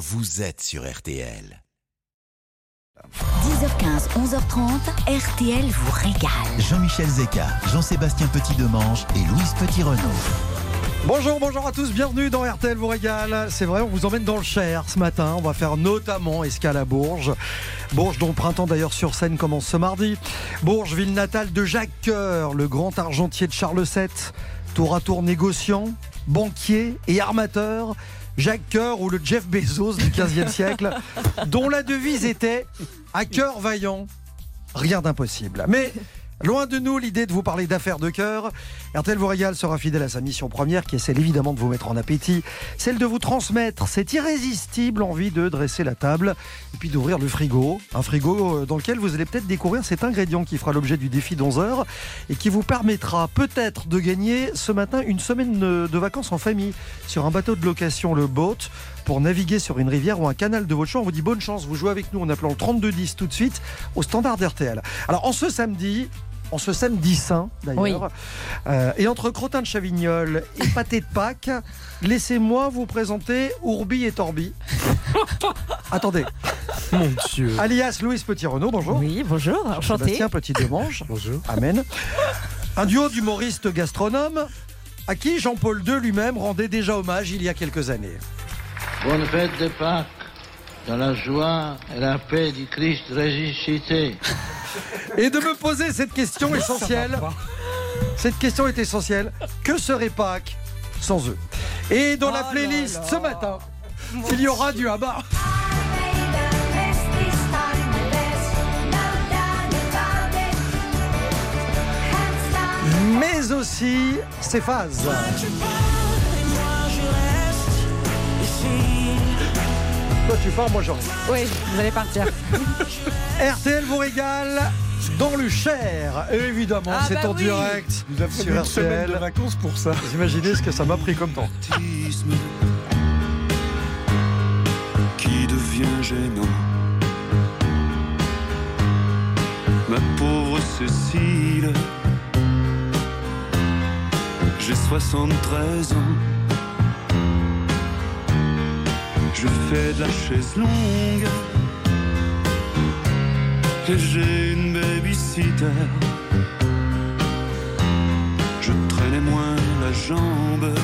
vous êtes sur RTL. 10h15, 11h30, RTL vous régale. Jean-Michel Zeka, Jean-Sébastien Petit-Demange et Louise Petit-Renaud. Bonjour, bonjour à tous, bienvenue dans RTL vous régale. C'est vrai, on vous emmène dans le Cher ce matin. On va faire notamment escale à Bourges. Bourges dont le printemps d'ailleurs sur scène commence ce mardi. Bourges, ville natale de Jacques Coeur, le grand argentier de Charles VII. Tour à tour négociant, banquier et armateur. Jacques Coeur ou le Jeff Bezos du 15e siècle, dont la devise était à cœur vaillant, rien d'impossible. Mais loin de nous l'idée de vous parler d'affaires de cœur. RTL vous régale sera fidèle à sa mission première, qui est celle évidemment de vous mettre en appétit, celle de vous transmettre cette irrésistible envie de dresser la table et puis d'ouvrir le frigo. Un frigo euh, dans lequel vous allez peut-être découvrir cet ingrédient qui fera l'objet du défi d'11 heures et qui vous permettra peut-être de gagner ce matin une semaine de de vacances en famille sur un bateau de location, le Boat pour naviguer sur une rivière ou un canal de votre choix. On vous dit bonne chance, vous jouez avec nous en appelant le 3210 tout de suite au standard d'RTL. Alors en ce samedi, en ce samedi saint d'ailleurs, Oui. euh, et entre crottin de Chavignol et pâté de Pâques, laissez-moi vous présenter Ourbi et Torbi. Attendez, Mon Dieu. alias Louise Petit-Renaud, bonjour. Oui, bonjour, enchanté. Sébastien Petit-Demange. Bonjour. Amen. Un duo d'humoristes gastronomes à qui Jean-Paul II lui-même rendait déjà hommage il y a quelques années. Bonne fête de Pâques, dans la joie et la paix du Christ ressuscité. Et de me poser cette question essentielle. Cette question est essentielle. Que serait Pâques sans eux? Et dans la Oh playlist là là. ce matin, il y aura du Abba. Mais aussi ses phases. Toi tu pars, moi je reste. Oui, vous allez partir. RTL vous régale dans le Cher. Et évidemment, Ah c'est bah en oui. direct Vous avez sur une semaine de RTL. vacances pour ça. Vous imaginez ce que ça m'a pris comme temps. qui devient gênant? Ma pauvre Cécile, j'ai 73 ans. Je fais de la chaise longue et j'ai une babysitter. Je traînais moins la jambe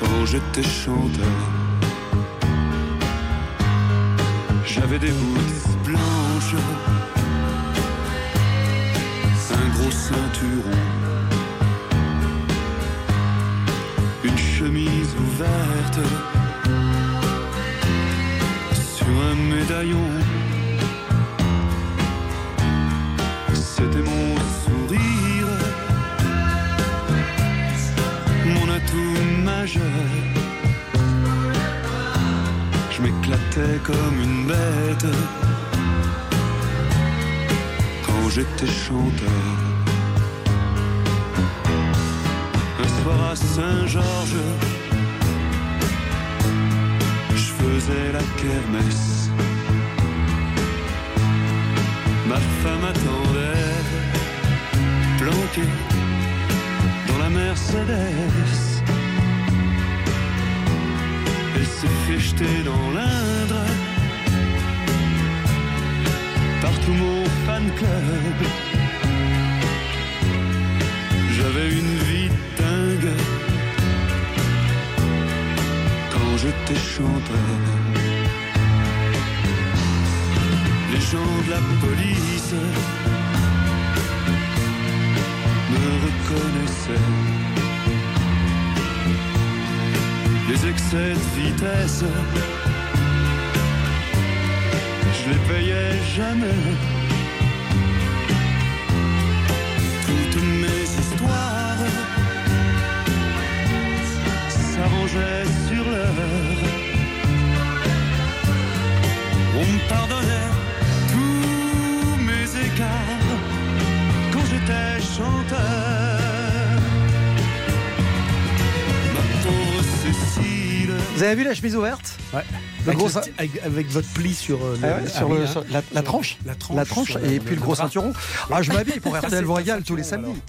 quand j'étais chanteur. J'avais des boots blanches, un gros ceinturon, chemise ouverte sur un médaillon. C'était mon sourire, mon atout majeur. Je m'éclatais comme une bête quand j'étais chanteur. Saint-Georges, je faisais la kermesse. Ma femme attendait, planquée dans la Mercedes. Elle s'est fait jeter dans l'Indre Les gens de la police me reconnaissaient. Les excès de vitesse, je les payais jamais. Toutes mes histoires s'arrangeaient Vous avez vu la chemise ouverte? Ouais. Le Avec, gros le sein- sti- avec, avec votre pli sur le, Ah ouais, sur, ah oui, le- sur la, la tranche La tranche. La tranche et puis le gros bras. ceinturon. Ah, je m'habille pour RTL vous régale tous les samedis.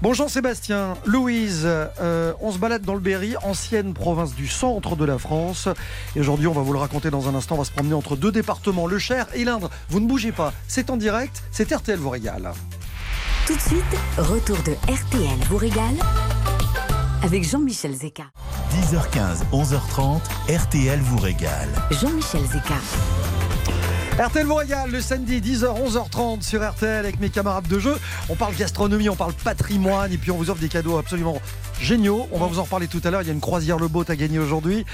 Bon Jean-Sébastien, Louise, euh, on se balade dans le Berry, ancienne province du centre de la France. Et aujourd'hui, on va vous le raconter dans un instant, on va se promener entre deux départements, le Cher et l'Indre. Vous ne bougez pas, c'est en direct, c'est RTL vous régale. Tout de suite, retour de RTL vous régale avec Jean-Michel Zeka. 10h15, 11h30, RTL vous régale. Jean-Michel Zeka. RTL vous régale le samedi 10h 11h30 sur RTL avec mes camarades de jeu. On parle gastronomie, on parle patrimoine et puis on vous offre des cadeaux absolument géniaux. On va vous en reparler tout à l'heure. Il y a une croisière Le Boat à gagner aujourd'hui.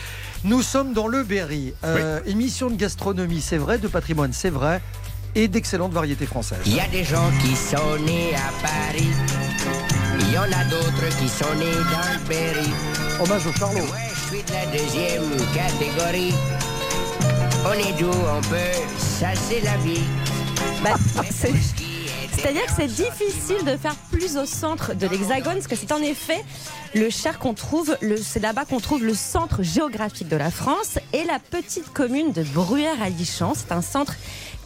Nous sommes dans le Berry. Euh, Émission de gastronomie, c'est vrai, de patrimoine, c'est vrai. Et d'excellentes variétés françaises. Il y a des gens qui sont nés à Paris. Il y en a d'autres qui sont nés dans le Berry. Hommage au Charlot. Moi, je suis de la deuxième catégorie? On est d'où on peut, ça c'est la vie. Bah, c'est- C'est-à-dire que c'est difficile de faire plus au centre de l'Hexagone, parce que c'est en effet le Cher qu'on trouve, le- c'est là-bas qu'on trouve le centre géographique de la France et la petite commune de Bruyères-à-Lichamps. C'est un centre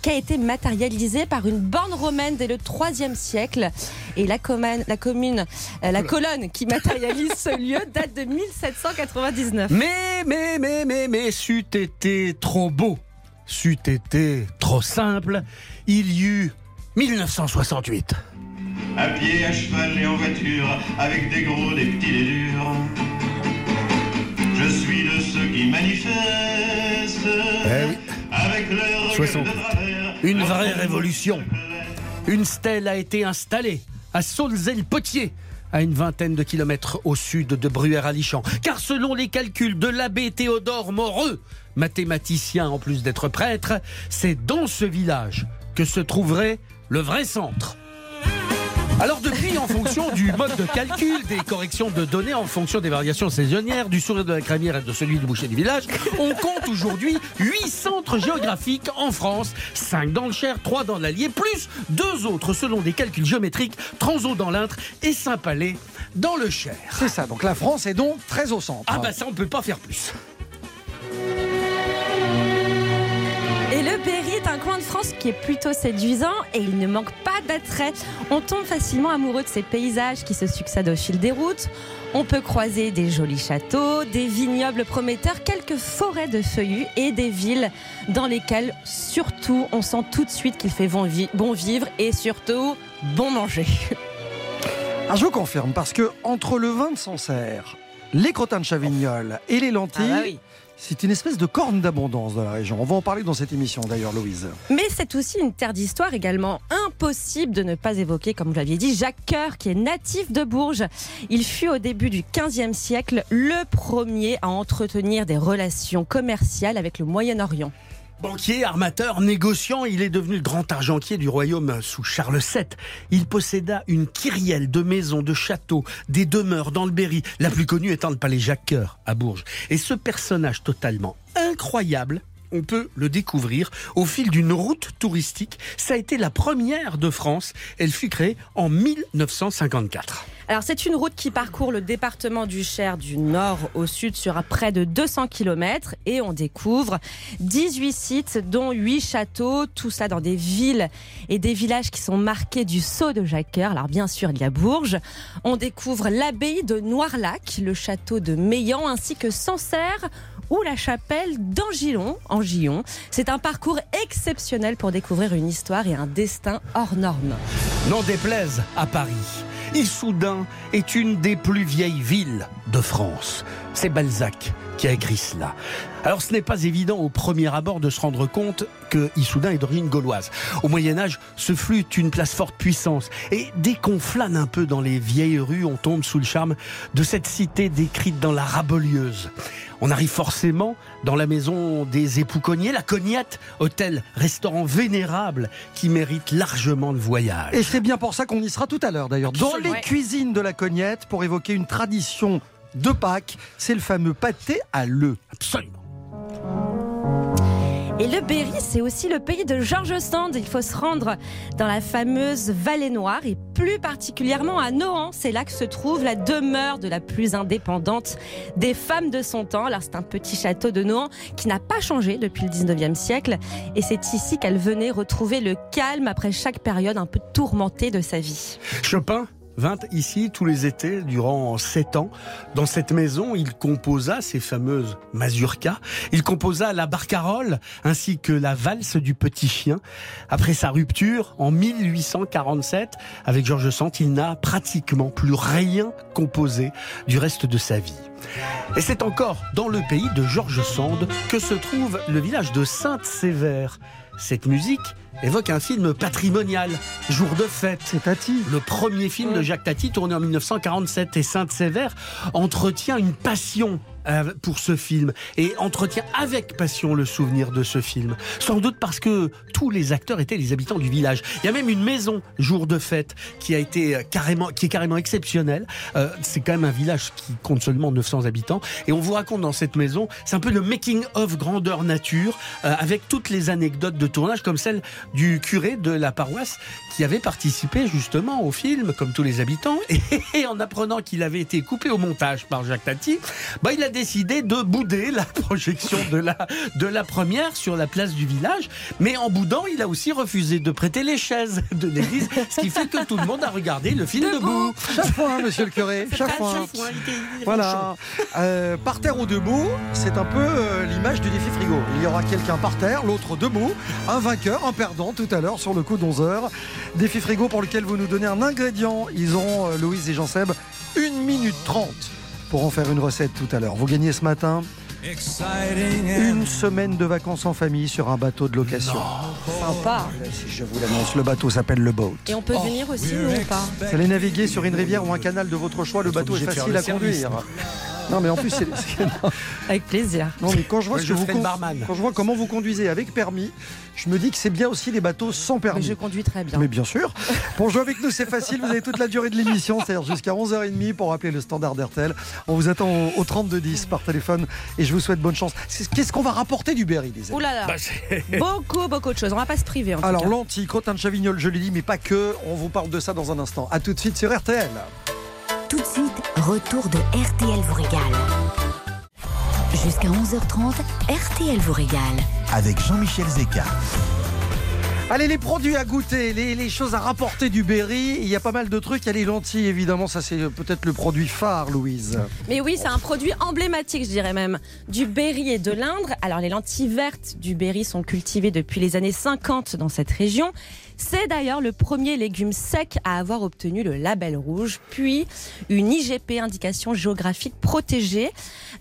qui a été matérialisé par une borne romaine dès le IIIe siècle. Et la, commune, la commune, euh, la colonne qui matérialise ce lieu date de 1799. Mais, mais, mais, mais, mais, c'eût été trop beau. C'eût été trop simple. Il y eut 1968. À pied, à cheval et en voiture, avec des gros, des petits, des durs. Je suis de ceux qui manifestent. Eh oui. Avec leur gueule 68. de travers. Une vraie révolution. Une stèle a été installée à Saulzel-Potier, à une vingtaine de kilomètres au sud de Bruyères-à-Lichamps. Car selon les calculs de l'abbé Théodore Moreux, mathématicien en plus d'être prêtre, c'est dans ce village que se trouverait le vrai centre. Alors depuis, en fonction du mode de calcul, des corrections de données en fonction des variations saisonnières, du sourire de la crémière et de celui du boucher du village, on compte aujourd'hui 8 centres géographiques en France, 5 dans le Cher, 3 dans l'Allier, plus deux autres selon des calculs géométriques, Transo dans l'Intre et Saint-Palais dans le Cher. C'est ça, donc la France est donc très au centre. Ah bah ça, on peut pas faire plus. Et le Berry est un coin de France qui est plutôt séduisant et il ne manque pas d'attrait. On tombe facilement amoureux de ces paysages qui se succèdent au fil des routes. On peut croiser des jolis châteaux, des vignobles prometteurs, quelques forêts de feuillus et des villes dans lesquelles surtout on sent tout de suite qu'il fait bon, vi- bon vivre et surtout bon manger. Ah, je vous confirme, parce que entre le vin de Sancerre, les crottins de Chavignol et les lentilles, Ah bah oui. C'est une espèce de corne d'abondance dans la région. On va en parler dans cette émission d'ailleurs, Louise. Mais c'est aussi une terre d'histoire également. Impossible de ne pas évoquer, comme vous l'aviez dit, Jacques Coeur, qui est natif de Bourges. Il fut au début du XVe siècle le premier à entretenir des relations commerciales avec le Moyen-Orient. Banquier, armateur, négociant, il est devenu le grand argentier du royaume sous Charles VII. Il posséda une kyrielle de maisons, de châteaux, des demeures dans le Berry, la plus connue étant le palais Jacques-Cœur à Bourges. Et ce personnage totalement incroyable, on peut le découvrir au fil d'une route touristique. Ça a été la première de France. Elle fut créée en 1954. Alors c'est une route qui parcourt le département du Cher du nord au sud sur près de 200 km et on découvre 18 sites dont 8 châteaux, tout ça dans des villes et des villages qui sont marqués du sceau de Jacques. Alors bien sûr il y a Bourges, on découvre l'abbaye de Noirlac, le château de Meillan ainsi que Sancerre ou la chapelle d'Angillon, en Gillon. C'est un parcours exceptionnel pour découvrir une histoire et un destin hors norme. N'en déplaise à Paris. Issoudun est une des plus vieilles villes de France. C'est Balzac qui a écrit cela. Alors ce n'est pas évident au premier abord de se rendre compte que Issoudun est d'origine gauloise. Au Moyen Âge, ce fut une place forte puissance. Et dès qu'on flâne un peu dans les vieilles rues, on tombe sous le charme de cette cité décrite dans la Rabolieuse. On arrive forcément dans la maison des époux Cognier, la Cognette, hôtel, restaurant vénérable qui mérite largement le voyage. Et c'est bien pour ça qu'on y sera tout à l'heure d'ailleurs. Dans les cuisines de la Cognette, pour évoquer une tradition de Pâques, c'est le fameux pâté à l'œuf. Absolument. Et le Berry, c'est aussi le pays de George Sand. Il faut se rendre dans la fameuse Vallée Noire et plus particulièrement à Nohant. C'est là que se trouve la demeure de la plus indépendante des femmes de son temps. Alors c'est un petit château de Nohant qui n'a pas changé depuis le 19e siècle. Et c'est ici qu'elle venait retrouver le calme après chaque période un peu tourmentée de sa vie. Chopin vint ici tous les étés durant sept ans. Dans cette maison, il composa ces fameuses mazurkas. Il composa la barcarolle ainsi que la valse du petit chien. Après sa rupture en 1847 avec Georges Sand, il n'a pratiquement plus rien composé du reste de sa vie. Et c'est encore dans le pays de Georges Sand que se trouve le village de Sainte-Sévère. Cette musique évoque un film patrimonial, Jour de fête. C'est Tati. Le premier film de Jacques Tati tourné en 1947 et Sainte-Sévère entretient une passion pour ce film et entretient avec passion le souvenir de ce film. Sans doute parce que tous les acteurs étaient les habitants du village. Il y a même une maison jour de fête qui a été euh, carrément, qui est carrément exceptionnelle. Euh, c'est quand même un village qui compte seulement 900 habitants et on vous raconte dans cette maison, c'est un peu le making of grandeur nature euh, avec toutes les anecdotes de tournage comme celle du curé de la paroisse qui avait participé justement au film comme tous les habitants et en apprenant qu'il avait été coupé au montage par Jacques Tati, bah il a décidé de bouder la projection de la, de la première sur la place du village. Mais en boudant, il a aussi refusé de prêter les chaises de l'église, ce qui fait que tout le monde a regardé le film debout. Chaque fois, monsieur le curé, chaque fois. Voilà. Euh, par terre ou debout, c'est un peu euh, l'image du défi frigo. Il y aura quelqu'un par terre, l'autre debout, un vainqueur, un perdant tout à l'heure sur le coup d'11 heures. Défi frigo pour lequel vous nous donnez un ingrédient. Ils ont, euh, Louise et Jean-Seb, 1 minute 30 pour en faire une recette tout à l'heure. Vous gagnez ce matin une semaine de vacances en famille sur un bateau de location. Sympa. Si je vous l'annonce, le bateau s'appelle le boat. Et on peut venir aussi, nous, ou pas Vous allez naviguer sur une rivière ou un canal de votre choix, le bateau est facile le à service. conduire. Non mais en plus, c'est- Avec plaisir. non, mais quand je vois je que vous con- quand je vois comment vous conduisez avec permis, je me dis que c'est bien aussi les bateaux sans Mais permis. je conduis très bien. Mais bien sûr. Pour jouer avec nous, c'est facile. Vous avez toute la durée de l'émission, c'est-à-dire jusqu'à 11h30 pour appeler le standard d'RTL. On vous attend au, au 3210 par téléphone et je vous souhaite bonne chance. Qu'est-ce qu'on va rapporter du Berry, les amis Ouh là là. Bah, Beaucoup, beaucoup de choses. On va pas se priver. En Alors, lentilles, crottin de chavignol, je l'ai dit, mais pas que. On vous parle de ça dans un instant. A tout de suite sur RTL. Retour de RTL vous régale. Jusqu'à 11h30, RTL vous régale. Avec Jean-Michel Zeka. Allez, les produits à goûter, les, les choses à rapporter du Berry. Il y a pas mal de trucs. Il y a les lentilles, évidemment. Ça, c'est peut-être le produit phare, Louise. Mais oui, c'est un produit emblématique, je dirais même, du Berry et de l'Indre. Alors, les lentilles vertes du Berry sont cultivées depuis les années 50 dans cette région. C'est d'ailleurs le premier légume sec à avoir obtenu le label rouge, puis une IGP, indication géographique protégée.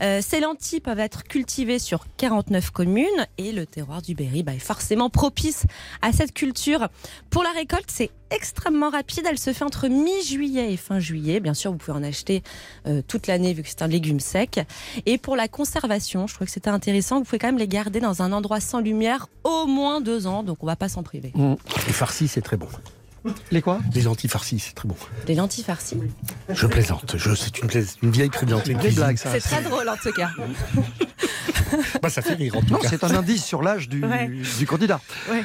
Euh, ces lentilles peuvent être cultivées sur 49 communes et le terroir du Berry bah, est forcément propice à cette culture. Pour la récolte, c'est extrêmement rapide. Elle se fait entre mi-juillet et fin juillet. Bien sûr, vous pouvez en acheter euh, toute l'année vu que c'est un légume sec. Et pour la conservation, je trouvais que c'était intéressant. Vous pouvez quand même les garder dans un endroit sans lumière au moins deux ans. Donc on va pas s'en priver. Les farcis, c'est très bon. Les quoi? Les lentilles farcies, c'est très bon. Des lentilles farcies. Je plaisante. Je, c'est une, une vieille ça. C'est très drôle en tout cas. Bah, ça fait rire en tout Non, cas. c'est un indice sur l'âge du, Ouais. du candidat. Ouais.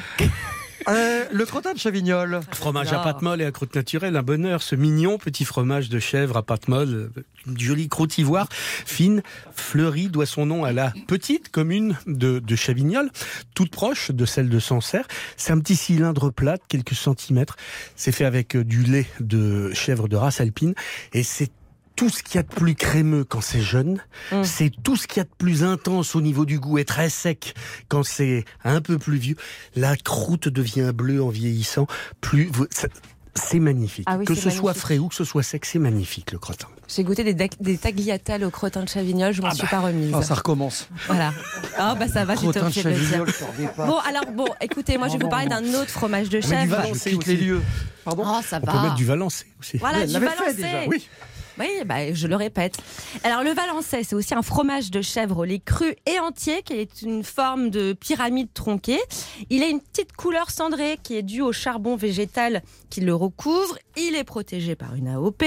Euh, le crottin de chavignol. Fromage à pâte molle et à croûte naturelle, un bonheur. Ce mignon petit fromage de chèvre à pâte molle, une jolie croûte ivoire, fine, fleurie, doit son nom à la petite commune de, de Chavignol, toute proche de celle de Sancerre. C'est un petit cylindre plat, de quelques centimètres. C'est fait avec du lait de chèvre de race alpine et c'est tout ce qu'il y a de plus crémeux quand c'est jeune, Mm. c'est tout ce qu'il y a de plus intense au niveau du goût et très sec quand c'est un peu plus vieux. La croûte devient bleue en vieillissant. Plus c'est magnifique. Ah oui, que ce soit frais ou que ce soit sec, c'est magnifique le crottin. J'ai goûté des, des tagliatelles au crottin de Chavignol. Je m'en suis pas remise. Ah, ça recommence. Voilà. Ah bah ça va, de je t'en reviens pas. Bon alors bon, écoutez, moi je vais vous parler d'un autre fromage de Mais du chèvre. Quitte les lieux. Pardon Oh ça On va. peut mettre du Valençay aussi. Voilà, du déjà, Oui. Oui, bah, je le répète. Alors, le Valençay, c'est aussi un fromage de chèvre lait cru et entier, qui est une forme de pyramide tronquée. Il a une petite couleur cendrée qui est due au charbon végétal qui le recouvre. Il est protégé par une AOP,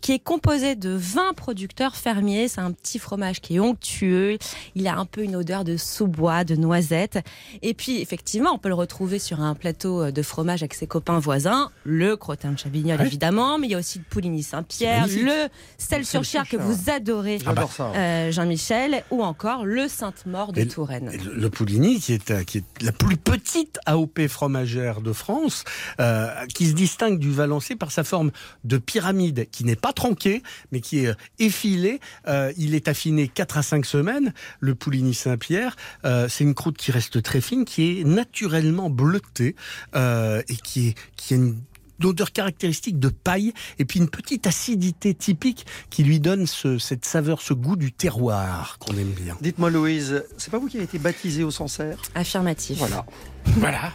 qui est composé de 20 producteurs fermiers. C'est un petit fromage qui est onctueux. Il a un peu une odeur de sous-bois, de noisettes. Et puis, effectivement, on peut le retrouver sur un plateau de fromage avec ses copains voisins. Le crottin de Chavignol, Ouais. évidemment, mais il y a aussi le Pouligny Saint-Pierre, le le sel sur chair que vous adorez, J'adore ça. euh, Jean-Michel, ou encore le Sainte-Mort de Et- Touraine. Le, le Pouligny, qui est, euh, qui est la plus petite AOP fromagère de France, euh, qui se distingue du Valençay par sa forme de pyramide, qui n'est pas tronquée, mais qui est effilée. Euh, il est affiné 4 à 5 semaines. Le Pouligny Saint-Pierre, c'est une croûte qui reste très fine, qui est naturellement bleutée et qui, est, qui a une odeur caractéristique de paille et puis une petite acidité typique qui lui donne ce- cette saveur, ce goût du terroir qu'on aime bien. Dites-moi, Louise, c'est pas vous qui avez été baptisé au Sancerre? Affirmatif. Voilà. Voilà.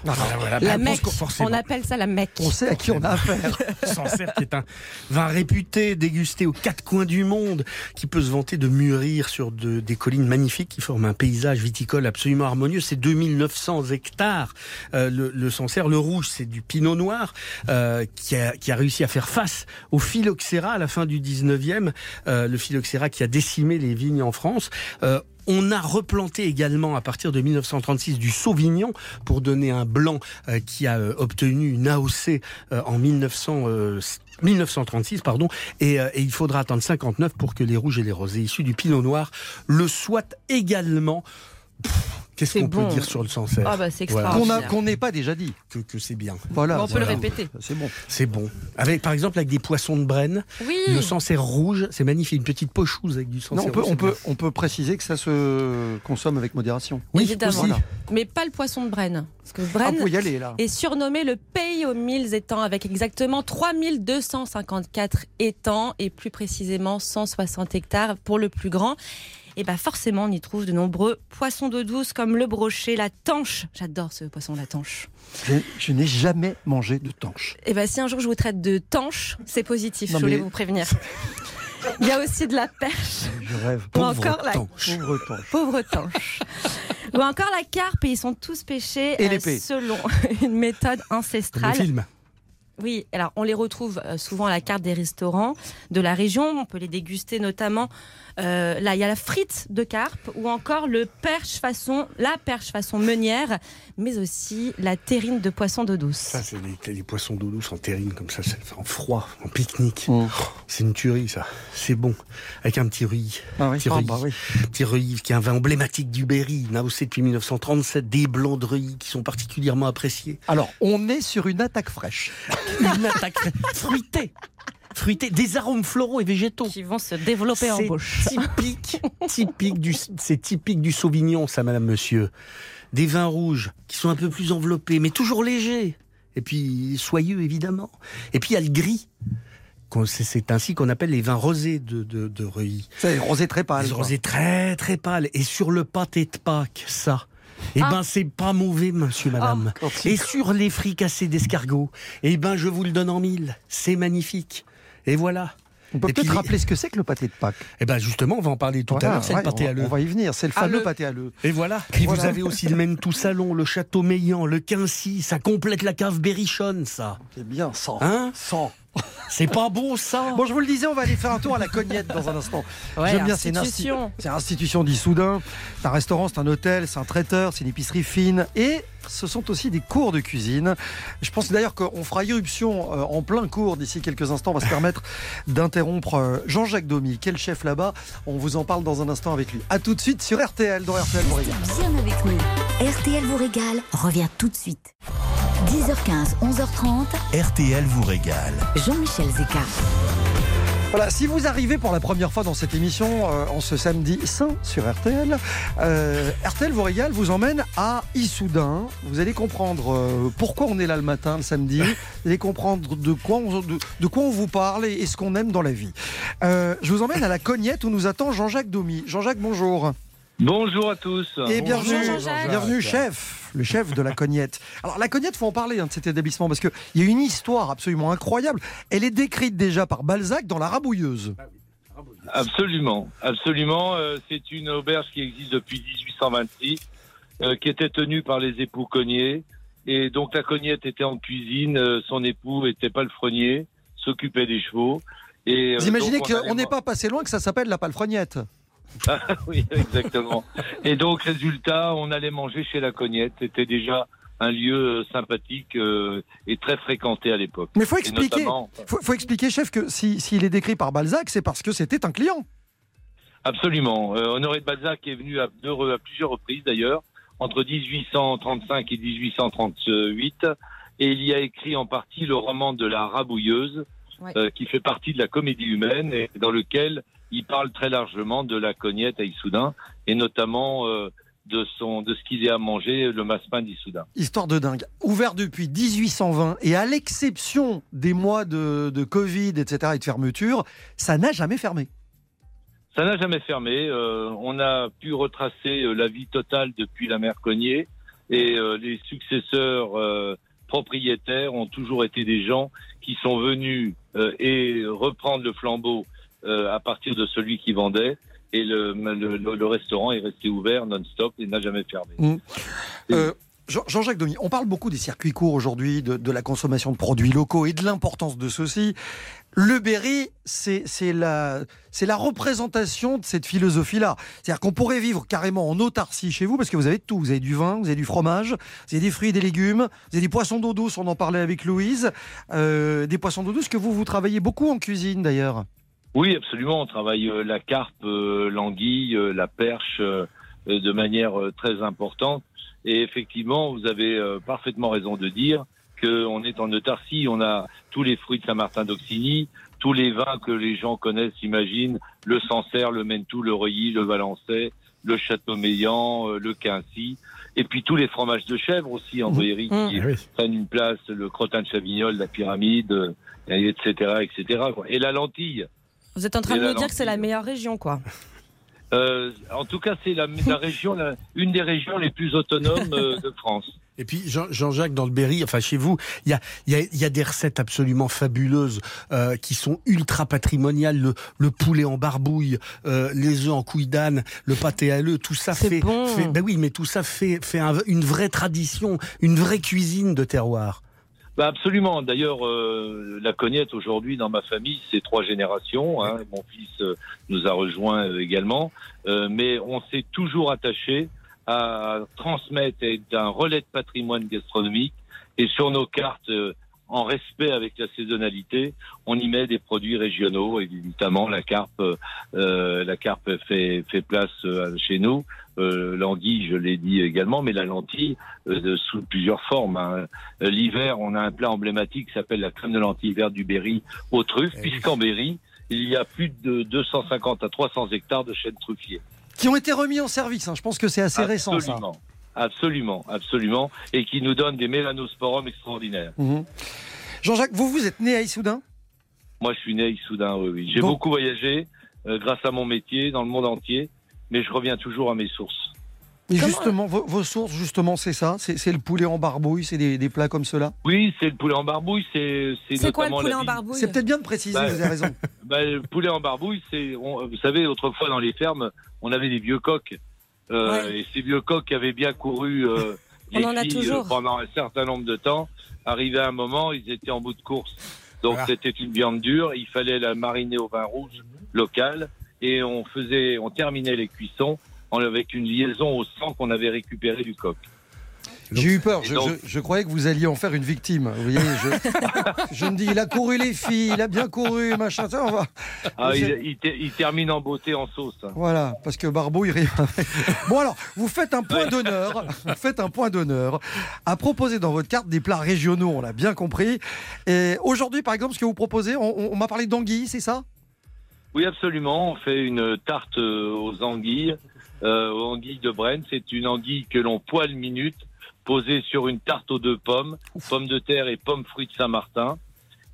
La que forcément, on appelle ça la Mecque. On sait à qui on a affaire. Sancerre, qui est un vin réputé, dégusté aux quatre coins du monde, qui peut se vanter de mûrir sur de- des collines magnifiques qui forment un paysage viticole absolument harmonieux. C'est 2900 hectares. Euh, le, le Sancerre, le rouge, c'est du pinot noir euh, qui, a, qui a réussi à faire face au phylloxéra à la fin du 19e. Euh, le phylloxéra qui a décimé les vignes en France. On a replanté également à partir de 1936 du Sauvignon pour donner un blanc euh, qui a euh, obtenu une AOC euh, en 1900, euh, 1936 pardon et, et il faudra attendre 59 pour que les rouges et les rosés issus du Pinot Noir le soient également. Qu'est-ce qu'on bon. peut dire sur le Sancerre Ah bah Voilà. Qu'on n'ait pas déjà dit. que, que c'est bien. Voilà. on peut le répéter. C'est bon. C'est bon. Avec par exemple avec des poissons de Brenne, Oui. le Sancerre rouge, c'est magnifique, une petite pochouse avec du Sancerre. Non, on peut, rouge, on, peut, bien. on peut préciser que ça se consomme avec modération. Oui, Évidemment. aussi. Voilà. Mais pas le poisson de Brenne. Parce que Ah, Brenne y aller là. est surnommé le pays aux mille étangs avec exactement 3254 étangs et plus précisément 160 hectares pour le plus grand. Et bah forcément, on y trouve de nombreux poissons d'eau douce comme le brochet, la tanche. J'adore ce poisson, la tanche. Je, je n'ai jamais mangé de tanche. Et bah si un jour je vous traite de tanche, c'est positif, Non, je voulais mais- vous prévenir. Il y a aussi de la perche, Je rêve. ou Pauvre encore la tanche. Pauvre tanche. pauvre tanche. Ou encore la carpe, et ils sont tous pêchés Et euh, selon une méthode Comme le ancestrale. film. Oui, alors on les retrouve euh, souvent à la carte des restaurants de la région. On peut les déguster notamment. Euh, là, il y a la frite de carpe ou encore le perche façon, la perche façon meunière, mais aussi la terrine de poisson d'eau douce. Ça, c'est les, les poissons d'eau douce en terrine, comme ça, en froid, en pique-nique. Mm. C'est une tuerie, ça. C'est bon. Avec un petit riz. Ah oui, Petit ah bah oui. Petit qui est un vin emblématique du Berry, naocé depuis 1937. Des blancs de Reuilly qui sont particulièrement appréciés. Alors, on est sur une attaque fraîche. Une attaque fruitée. Fruitée. Des arômes floraux et végétaux. Qui vont se développer en C'est bouche. typique, typique du, c'est typique du Sauvignon, ça, madame, monsieur. Des vins rouges qui sont un peu plus enveloppés, mais toujours légers. Et puis soyeux, évidemment. Et puis il y a le gris. Qu'on- C'est c'est ainsi qu'on appelle les vins rosés de, de, de Reuilly. C'est rosé très pâle. Des rosés très, très pâles. Et sur le pâté de Pâques, ça. Eh Ah. ben, c'est pas mauvais, monsieur, madame. Oh, Et sur les fricassés d'escargot, eh ben, je vous le donne en mille. C'est magnifique. Et voilà. On peut Et peut-être rappeler ce que c'est que le pâté de Pâques. Eh ben, justement, on va en parler tout à l'heure. C'est ouais, le pâté à l'œuf. on va y venir. C'est le À fameux pâté à l'œuf. Et voilà. Puis Voilà. vous avez aussi le Mentou Salon, le Château Meillan, le Quincy. Ça complète la cave Berrichonne, ça. C'est bien, 100. Hein? 100. C'est pas beau, ça Bon, je vous le disais, on va aller faire un tour à la Cognette dans un instant. Ouais, J'aime bien, c'est une insti- institution. C'est une institution d'Issoudun. C'est un restaurant, c'est un hôtel, c'est un traiteur, c'est une épicerie fine. Et ce sont aussi des cours de cuisine. Je pense d'ailleurs qu'on fera irruption euh, en plein cours d'ici quelques instants. On va se permettre d'interrompre euh, Jean-Jacques Domy. Quel chef là-bas On vous en parle dans un instant avec lui. A tout de suite sur RTL, dans RTL vous régale. Bien avec nous. RTL vous régale revient tout de suite. 10h15, 11h30, RTL vous régale. Jean-Michel Zeka. Voilà, si vous arrivez pour la première fois dans cette émission euh, en ce samedi saint sur RTL, euh, RTL vous régale vous emmène à Issoudun. Vous allez comprendre euh, pourquoi on est là le matin, le samedi. Vous allez comprendre de quoi on, de, de quoi on vous parle et, et ce qu'on aime dans la vie. Euh, je vous emmène à la Cognette où nous attend Jean-Jacques Domy. Jean-Jacques, bonjour. Bonjour à tous. Et bienvenue, bienvenue chef, le chef de la Cognette. Alors la Cognette, faut en parler hein, de cet établissement parce qu'il y a une histoire absolument incroyable. Elle est décrite déjà par Balzac dans La Rabouilleuse. Absolument, absolument. Euh, c'est une auberge qui existe depuis 1826, euh, qui était tenue par les époux Cognier. Et donc la cognette était en cuisine, euh, son époux était palefrenier, s'occupait des chevaux. Et, euh, Vous imaginez qu'on n'est pas passé loin que ça s'appelle la palefreniette oui, exactement. Et donc résultat, on allait manger chez la cognette. C'était déjà un lieu euh, sympathique euh, et très fréquenté à l'époque. Mais faut expliquer, notamment- faut, faut expliquer, chef, que si- s'il est décrit par Balzac, c'est parce que c'était un client. Absolument. Euh, Honoré de Balzac est venu à, plusieurs reprises d'ailleurs, entre 1835 et 1838, et il y a écrit en partie le roman de la Rabouilleuse, Ouais. euh, qui fait partie de la comédie humaine et dans lequel il parle très largement de la cognette à Issoudun et notamment euh, de son de ce qu'il y a à manger, le massepain d'Issoudun. Histoire de dingue. Ouvert depuis 1820 et à l'exception des mois de, de Covid, etc. et de fermeture, ça n'a jamais fermé. Ça n'a jamais fermé. euh, on a pu retracer euh, la vie totale depuis la mère Cognier et euh, les successeurs propriétaires ont toujours été des gens qui sont venus et reprendre le flambeau euh, à partir de celui qui vendait. Et le, restaurant est resté ouvert non-stop et n'a jamais fermé. Euh, Jean- Jean-Jacques Domy, on parle beaucoup des circuits courts aujourd'hui, de, la consommation de produits locaux et de l'importance de ceux-ci. Le Berry, c'est la, représentation de cette philosophie-là. C'est-à-dire qu'on pourrait vivre carrément en autarcie chez vous parce que vous avez tout. Vous avez du vin, vous avez du fromage, vous avez des fruits des légumes, vous avez des poissons d'eau douce, on en parlait avec Louise. Euh, des poissons d'eau douce que vous, vous travaillez beaucoup en cuisine d'ailleurs. Oui, absolument. On travaille euh, la carpe, euh, l'anguille, euh, la perche de manière euh, très importante. Et effectivement, vous avez euh, parfaitement raison de dire qu'on est en autarcie. On a tous les fruits de Saint-Martin d'Auxigny, tous les vins que les gens connaissent, imaginent, le Sancerre, le Mentou, le Reuilly, le Valençay, le Châteaumeillan, euh, le Quincy, et puis tous les fromages de chèvre aussi en Mmh. qui prennent une place, le crottin de Chavignol, la pyramide, euh, etc., etc. quoi. Et la lentille. Vous êtes en train Et de nous dire que c'est la meilleure région, quoi. Euh, en tout cas, c'est la, la région, la- une des régions les plus autonomes euh, de France. Et puis Jean- Jean-Jacques dans le Berry, enfin chez vous, il y a, il y, a, il y a des recettes absolument fabuleuses euh, qui sont ultra patrimoniales. Le, le poulet en barbouille, euh, les œufs en couille d'âne, le pâté à l'œuf, tout ça fait, bon. fait- ben oui, mais tout ça fait, fait un- une vraie tradition, une vraie cuisine de terroir. Bah absolument. D'ailleurs, euh, la cognette aujourd'hui dans ma famille, c'est trois générations. hein. Mon fils euh, nous a rejoint euh, également, Euh, mais on s'est toujours attaché à transmettre et être un relais de patrimoine gastronomique. Et sur nos cartes, euh, en respect avec la saisonnalité, on y met des produits régionaux. Évidemment, la carpe, euh, la carpe fait, fait place euh, chez nous. Euh, l'anguille, je l'ai dit également, mais la lentille euh, de- sous plusieurs formes. hein. L'hiver, on a un plat emblématique qui s'appelle la crème de lentilles verte du Berry aux truffes, puisqu'en Berry, il y a plus de 250 à 300 hectares de chênes truffiers. Qui ont été remis en service. hein. Je pense que c'est assez récent ça. Absolument. Absolument, et qui nous donnent des mélanosporums extraordinaires. Mhm. Jean-Jacques, vous, vous êtes né à Issoudun? Moi, je suis né à Issoudun, oui, oui. J'ai Donc- beaucoup voyagé euh, grâce à mon métier dans le monde entier, mais je reviens toujours à mes sources. Et justement, vos, vos sources, justement, c'est ça? C'est c'est le poulet en barbouille, c'est des, des plats comme cela? Oui, c'est le poulet en barbouille, c'est C'est quoi le notamment poulet la en barbouille? C'est peut-être bien de préciser, Bah, vous avez raison. Bah, le poulet en barbouille, c'est, on- vous savez, autrefois dans les fermes, on avait des vieux coqs. Euh, Ouais. Et ces vieux coqs avaient bien couru euh, les filles, euh, pendant un certain nombre de temps. Arrivé à un moment, ils étaient en bout de course. Donc Voilà. c'était une viande dure. Il fallait la mariner au vin rouge local et on faisait, on terminait les cuissons en- avec une liaison au sang qu'on avait récupéré du coq. J'ai eu peur, je, donc- je- je croyais que vous alliez en faire une victime. Vous voyez, je, je me dis, il a couru les filles, il a bien couru, machin. ça, on va- Ah, il, il il termine en beauté en sauce. Voilà, parce que Barbouille rime. avec- Bon alors, vous faites un point d'honneur, vous faites un point d'honneur à proposer dans votre carte des plats régionaux, on l'a bien compris. Et aujourd'hui, par exemple, ce que vous proposez, on, m'a parlé d'anguille, c'est ça? Oui, absolument. On fait une tarte euh, aux anguilles, euh, aux anguilles de Brenne. C'est une anguille que l'on poêle minute, posée sur une tarte aux deux pommes, pommes de terre et pommes fruits de Saint-Martin,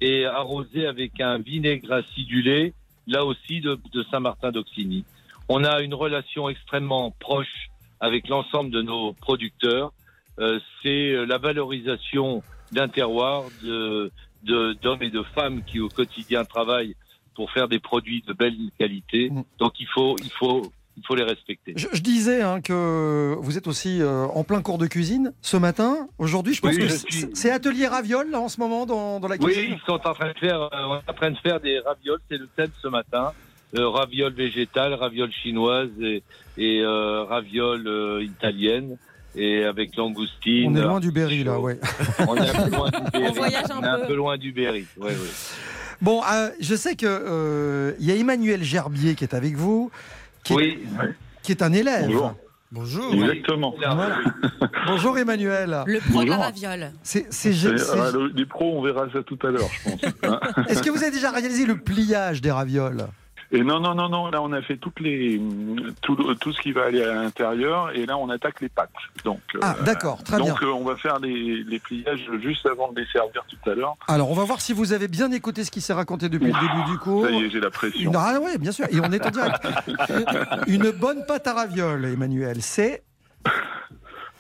et arrosée avec un vinaigre acidulé, là aussi de, de Saint-Martin d'Auxigny. On a une relation extrêmement proche avec l'ensemble de nos producteurs. Euh, C'est la valorisation d'un terroir de de- d'hommes et de femmes qui au quotidien travaillent pour faire des produits de belle qualité. Mm. Donc il faut, il faut, il faut les respecter. je, je disais hein, que vous êtes aussi euh, en plein cours de cuisine ce matin. Aujourd'hui, je pense Oui, que je c'est- suis- c'est atelier raviole là, en ce moment dans, dans la Oui, cuisine. ils sont en train de faire, euh, on est en train de faire des ravioles. C'est le thème ce matin. Euh, ravioles végétales, ravioles chinoises et, et euh, ravioles euh, italiennes. et avec langoustine. On est loin du Berry, là, ouais. On est un peu loin du Berry. voyage un On est un peu. peu loin du Berry. Ouais, ouais. Bon, euh, je sais que euh, il y a Emmanuel Gerbier qui est avec vous, qui, est, Oui, qui est un élève. Bonjour. Bonjour. Exactement. Voilà. Bonjour Emmanuel. Le pro de la raviole. C'est, c'est, C'est- c'est- ah, le- les pros, on verra ça tout à l'heure, je pense. Est-ce que vous avez déjà réalisé le pliage des ravioles? Et non, non, non, non, là, on a fait toutes les, tout, ce qui va aller à l'intérieur, et là, on attaque les pâtes. Donc, euh, Ah, d'accord, très donc bien. euh, on va faire les, les pliages juste avant de les servir tout à l'heure. Alors, on va voir si vous avez bien écouté ce qui s'est raconté depuis le début du cours. Ça y est, j'ai la pression. Une, ah ouais, bien sûr, et on est en direct. Une bonne pâte à ravioles, Emmanuel, c'est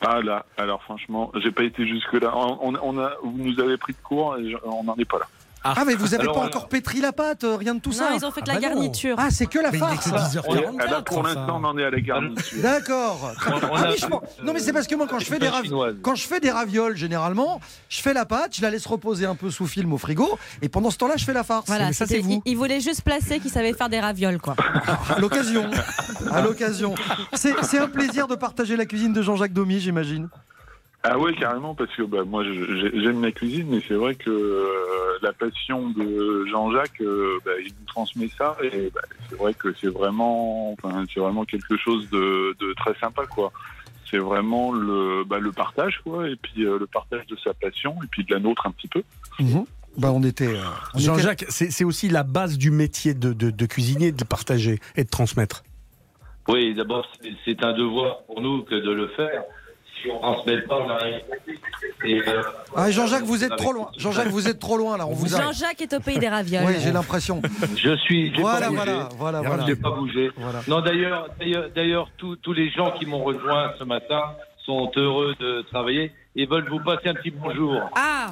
Ah là, alors franchement, j'ai pas été jusque-là. On, a, vous nous avez pris de court, et on n'en est pas là. Ah, mais vous avez Alors, pas encore pétri la pâte, euh, rien de tout non, ça. ils ont fait que Ah la bah garniture. Ah, c'est que la farce. que 10h44. Ah, là, pour l'instant, on en est à la garniture. D'accord. Ah Non, mais c'est parce que moi, quand je fais des chinoise. quand je fais des ravioles, généralement, je fais la pâte, je la laisse reposer un peu sous film au frigo, et pendant ce temps-là, je fais la farce. Voilà, mais ça, c'était- c'est vous. il, il voulait juste placer qu'il savait faire des ravioles, quoi. À l'occasion. À l'occasion. C'est c'est un plaisir de partager la cuisine de Jean-Jacques Domy, j'imagine. Ah ouais, carrément, parce que bah, moi j'aime la cuisine, mais c'est vrai que euh, la passion de Jean-Jacques, euh, bah, il nous transmet ça, et bah, c'est vrai que c'est vraiment, enfin, c'est vraiment quelque chose de, de très sympa, quoi. C'est vraiment le, bah, le partage, quoi, et puis euh, le partage de sa passion, et puis de la nôtre un petit peu. Bah, on était. euh, Jean-Jacques, c'est aussi la base du métier de, de- de cuisinier, de partager et de transmettre. Oui, d'abord, c'est- c'est un devoir pour nous que de le faire. Si on ne transmet pas, on arrive. Et, euh, Ah, Jean-Jacques, vous êtes trop loin. Jean-Jacques, vous êtes trop loin là. On vous a. Jean-Jacques est au pays des ravioles. Oui, j'ai l'impression. Je suis. Voilà, pas bougé. voilà, voilà, voilà. Je n'ai pas bougé. Voilà. Non, d'ailleurs, d'ailleurs, tous les gens qui m'ont rejoint ce matin sont heureux de travailler et veulent vous passer un petit bonjour. Ah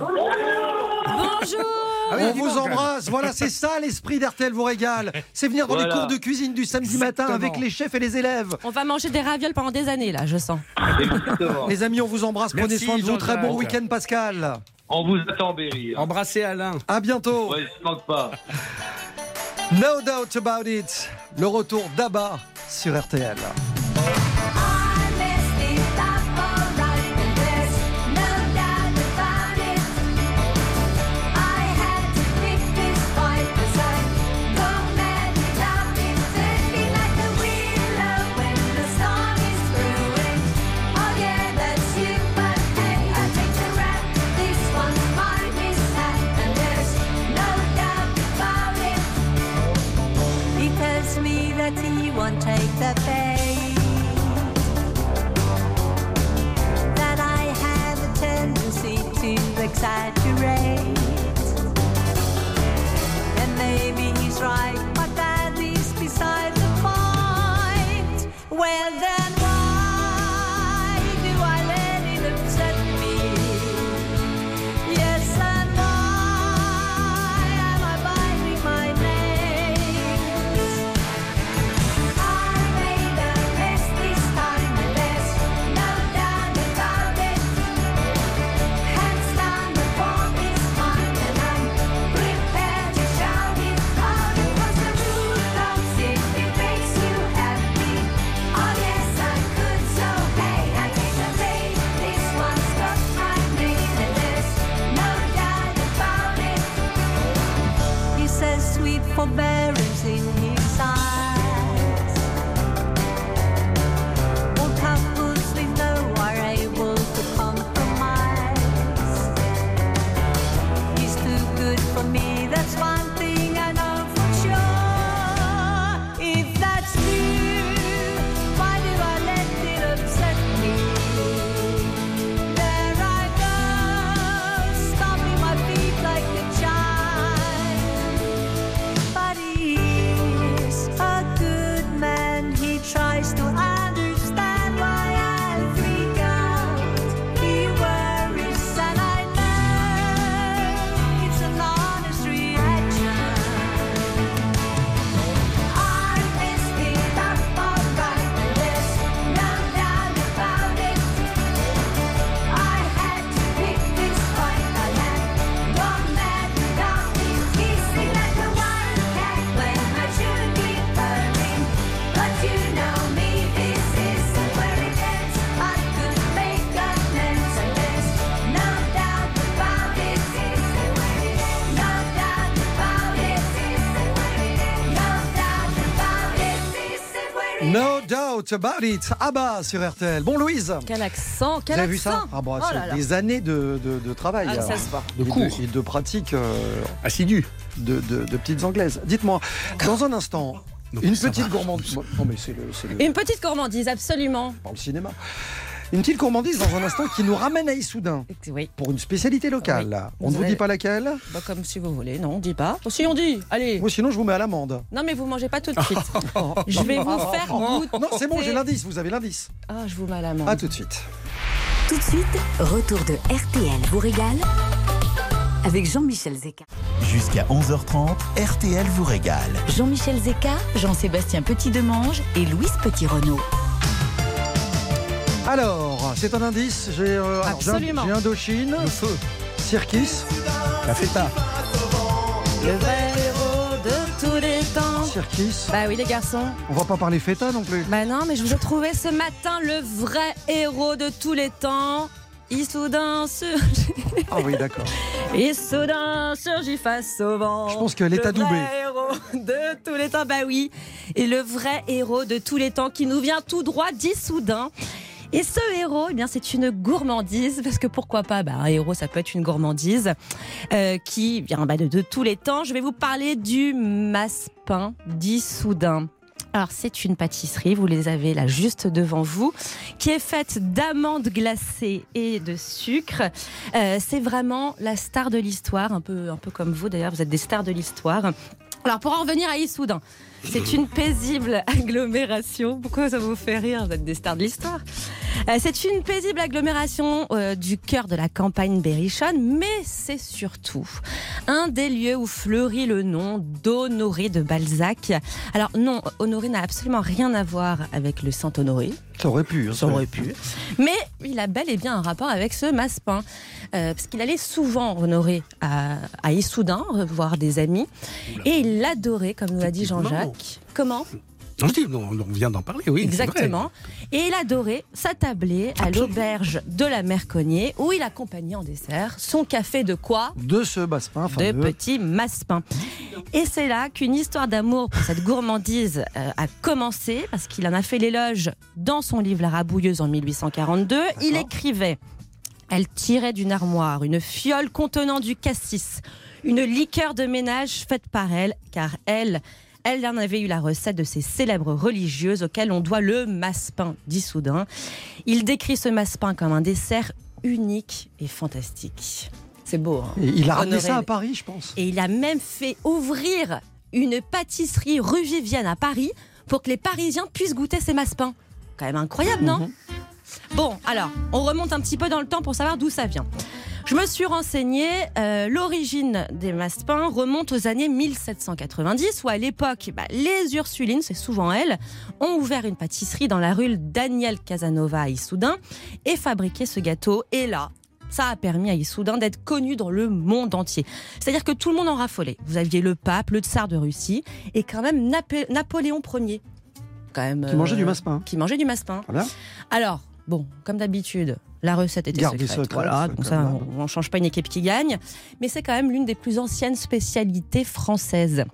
Bonjour Ah oui, On vous embrasse. Voilà, c'est ça l'esprit d'RTL vous régale. C'est venir dans les Voilà. cours de cuisine du samedi matin avec les chefs et les élèves. On va manger des ravioles pendant des années, là, je sens. Exactement. Les amis, on vous embrasse. Prenez Merci, soin de vous. Très bon week-end, Pascal. On vous attend, Berry. Embrassez Alain. À bientôt. Ouais, je manque pas. No doubt about it. Le retour d'Abba sur RTL. try About It Ah bah sur RTL. Bon Louise Quel accent, quel Vous avez accent vu ça Ah bah, Oh c'est là là. des années de, de- de travail. Ah, ça alors. se voit. De cours. et de pratiques euh, Assidu. de, de- de petites anglaises. Dites-moi, dans un instant, Non, une petite va. gourmandise. Non mais c'est le, c'est le- Une petite gourmandise, absolument. par le cinéma. Une petite gourmandise dans un instant qui nous ramène à Issoudun Oui, pour une spécialité locale. Oui. On ne Vous dit pas laquelle bah, comme si vous voulez. Non, on dit pas. Oh, si on dit, allez. Moi sinon je vous mets à l'amende. Non, mais vous mangez pas tout de suite. Je vais vous faire goûter. Non c'est bon j'ai l'indice, vous avez l'indice. Ah, je vous mets à la main. A tout de suite. Tout de suite, retour de RTL vous régale avec Jean-Michel Zeka. Jusqu'à 11h30, RTL vous régale. Jean-Michel Zeka, Jean-Sébastien Petit-Demange et Louise Petit-Renault. Alors, c'est un indice, j'ai euh, alors, j'ai un- Absolument. j'ai Indochine, Le feu. Circus, La feta. Le vrai héros de tous les temps. Circus. Bah oui, les garçons. On va pas parler feta non plus. Bah non, mais je vous ai trouvé ce matin le vrai héros de tous les temps. Issoudun surgit. Ah oui d'accord. Issoudun surgit face au vent. Je pense qu'elle est Le adoubée. vrai héros de tous les temps, bah oui. Et le vrai héros de tous les temps qui nous vient tout droit d'Issoudun. Et ce héros, eh bien, c'est une gourmandise, parce que pourquoi pas, bah, un héros, ça peut être une gourmandise, euh, qui vient bah, de, tous les temps. Je vais vous parler du masse-pain d'Issoudun. Alors, c'est une pâtisserie, vous les avez là juste devant vous, qui est faite d'amandes glacées et de sucre. Euh, c'est vraiment la star de l'histoire, un peu, un peu comme vous d'ailleurs, vous êtes des stars de l'histoire. Alors, pour en revenir à Issoudun, c'est une paisible agglomération. Pourquoi ça vous fait rire Vous êtes des stars de l'histoire? Euh, c'est une paisible agglomération euh, du cœur de la campagne berrichonne, mais c'est surtout un des lieux où fleurit le nom d'Honoré de Balzac. Alors non, Honoré n'a absolument rien à voir avec le Saint-Honoré, Ça aurait pu. hein, ça aurait pu. Mais il a bel et bien un rapport avec ce massepain. Euh, parce qu'il allait souvent honorer à, à Issoudun, voir des amis. Et il l'adorait, comme nous l'a dit Effectivement. Comment? On, vient d'en parler, oui. Exactement. Et il adorait s'attabler à l'auberge de la Merconnier, où il accompagnait en dessert son café de quoi? De ce basse-pain de fameux. petits massepains. Et c'est là qu'une histoire d'amour pour cette gourmandise euh, a commencé, parce qu'il en a fait l'éloge dans son livre La Rabouilleuse en 1842. Il écrivait Elle tirait d'une armoire une fiole contenant du cassis, une liqueur de ménage faite par elle, car elle. Elle en avait eu la recette de ces célèbres religieuses auxquelles on doit le massepain d'Issoudun. Il décrit ce massepain comme un dessert unique et fantastique. C'est beau. hein Et il a ramené ça à Paris, je pense. et il a même fait ouvrir une pâtisserie rue Vivienne à Paris pour que les Parisiens puissent goûter ces massepains. Quand même incroyable, non Bon, alors, on remonte un petit peu dans le temps pour savoir d'où ça vient. Je me suis renseignée, euh, l'origine des massepains remonte aux années 1790, où à l'époque, bah, les Ursulines, c'est souvent elles, ont ouvert une pâtisserie dans la rue Daniel Casanova à Issoudun et fabriqué ce gâteau. Et là, ça a permis à Issoudun d'être connu dans le monde entier. C'est-à-dire que tout le monde en raffolait. Vous aviez le pape, le tsar de Russie et quand même Napo- Napoléon Ier. Quand même, Qui mangeait euh, du massepain. Qui mangeait du. Voilà. Alors, bon, comme d'habitude, la recette était Gardée secrète. voilà, donc ça, on ne change pas une équipe qui gagne. Mais c'est quand même l'une des plus anciennes spécialités françaises.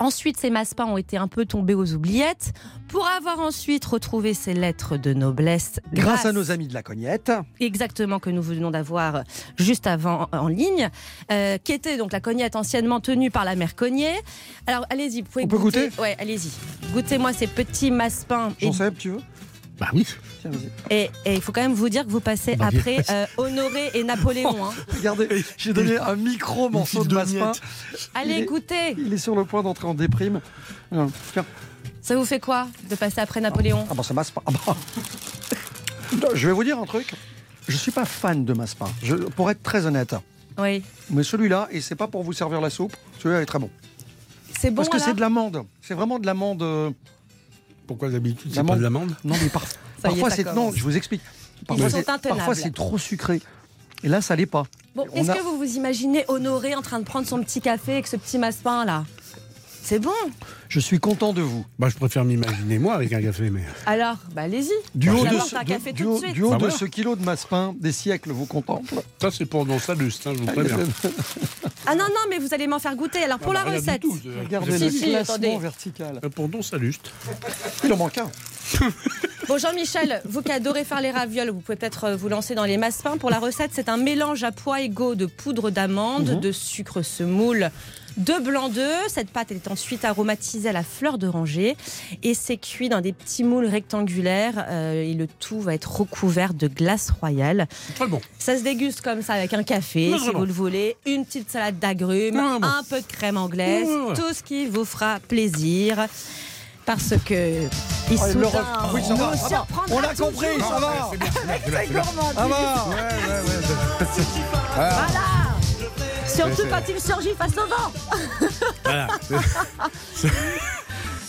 Ensuite, ces massepains ont été un peu tombés aux oubliettes pour avoir ensuite retrouvé ces lettres de noblesse Grâce à nos amis de la cognette. exactement que nous venons d'avoir juste avant en ligne, euh, qui était donc la cognette anciennement tenue par la mère Cognier. Alors allez-y, vous pouvez On peut goûter Ouais, allez-y. Goûtez-moi ces petits massepains. J'en sais, tu veux? Bah oui. Et- et il faut quand même vous dire que vous passez Bah, après euh, Honoré et Napoléon. hein. Regardez, j'ai donné un micro morceau de miettes. Allez, Il est- goûtez. Il est sur le point d'entrer en déprime. Tiens. Ça vous fait quoi de passer après Napoléon Ah bah ça masse pas. Ah bah. Non, Je vais vous dire un truc. Je suis pas fan de massepain. Je, pour être très honnête. Oui. Mais celui-là, et c'est pas pour vous servir la soupe, celui-là est très bon. C'est bon Parce que c'est de l'amande. C'est vraiment de l'amande. Pourquoi d'habitude c'est pas de l'amande Non, mais par- parfois c'est. Non, je vous explique. Parfois, sont c'est- intenables. parfois c'est trop sucré. Et là, ça l'est pas. Bon, On est-ce a- que vous vous imaginez Honoré en train de prendre son petit café avec ce petit massepain là C'est bon. Je suis content de vous. Bah, je préfère m'imaginer moi avec un café, mais. Alors, bah allez-y. Du haut, de ce, un café du tout de haut- suite. du haut Bah de voilà. ce kilo de massepain, des siècles vous contemplent. Ça, c'est pour sa luste, hein, je vous préviens. Ah non, non, mais vous allez m'en faire goûter. Alors pour Ah la bah, recette. tout, je- Regardez je- le Si, si, classement attendez. vertical. Euh, Pour dans sa luste. Il en manque un. Bon, Jean-Michel, vous qui adorez faire les ravioles, vous pouvez peut-être euh, vous lancer dans les massepains. Pour la recette, c'est un mélange à poids égaux de poudre d'amande, Mhm. de sucre semoule, de blanc d'œuf. Cette pâte elle est ensuite aromatisée à la fleur d'oranger et c'est cuit dans des petits moules rectangulaires. euh, et le tout va être recouvert de glace royale. Très bon. Ça se déguste comme ça avec un café, Non, si vraiment. vous le voulez, une petite salade d'agrumes, Non, bon. un peu de crème anglaise, tout ce qui vous fera plaisir. Parce que Oh, Issoudun le ref- ah oui, ça va, nous ça va. surprendra On l'a compris, ça va. Bien. Ça va. Voilà. Surtout quand il surgit face au vent. Voilà.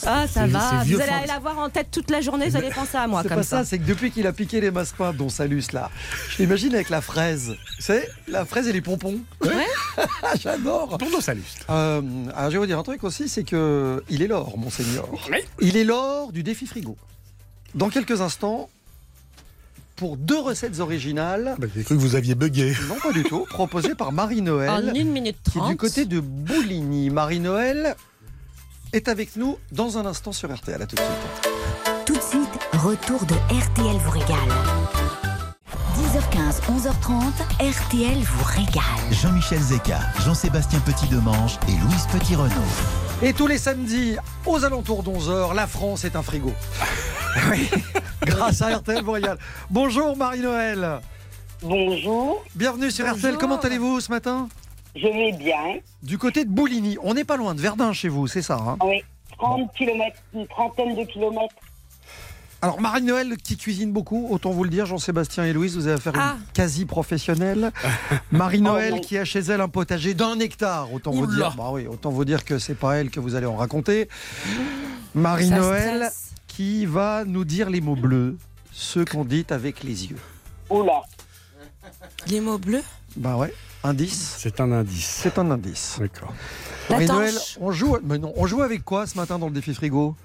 Ah, ça va. Vous allez l'avoir en tête toute la journée, vous allez penser à moi C'est comme pas ça, ça. c'est que depuis qu'il a piqué les massepains, dont Salus là, je l'imagine avec la fraise. Vous savez, la fraise et les pompons. Ouais. J'adore. Pour nos salustes. Euh, alors je vais vous dire un truc aussi, c'est que il est l'or, monseigneur. Oui. Il est l'or du défi frigo. Dans quelques instants, pour deux recettes originales, Bah, J'ai cru que vous aviez bugué. non pas du tout, proposées par En Marie-Noël, 1 minute qui est 30. du côté de Bouligny. Marie-Noël est avec nous dans un instant sur RTL. À tout de suite. Tout de suite, retour de RTL vous régale. 10h15, 11h30, RTL vous régale. Jean-Michel Zeka, Jean-Sébastien Petit-Demange et Louise Petit-Renaud. Et tous les samedis, aux alentours d'11h, la France est un frigo. Oui, grâce à RTL régale. Bonjour Marie-Noël. Bonjour, Bienvenue sur RTL. Comment allez-vous ce matin? Je vais bien. Du côté de Bouligny. On n'est pas loin de Verdun chez vous, c'est ça hein? Oui, 30 km, une trentaine de kilomètres. Alors Marie-Noël qui cuisine beaucoup, autant vous le dire, Jean-Sébastien et Louise, vous avez affaire à Ah. une quasi-professionnelle. Marie-Noël Oh, qui a chez elle un potager d'un hectare, autant vous dire. Bah oui, autant vous dire que c'est pas elle que vous allez en raconter. Marie-Noël. Qui va nous dire les mots bleus, ceux qu'on dit avec les yeux. Oula, Les mots bleus Bah ouais, indice. C'est un indice. C'est un indice. D'accord. Tanche. on joue, mais non, on joue avec quoi ce matin dans le défi frigo?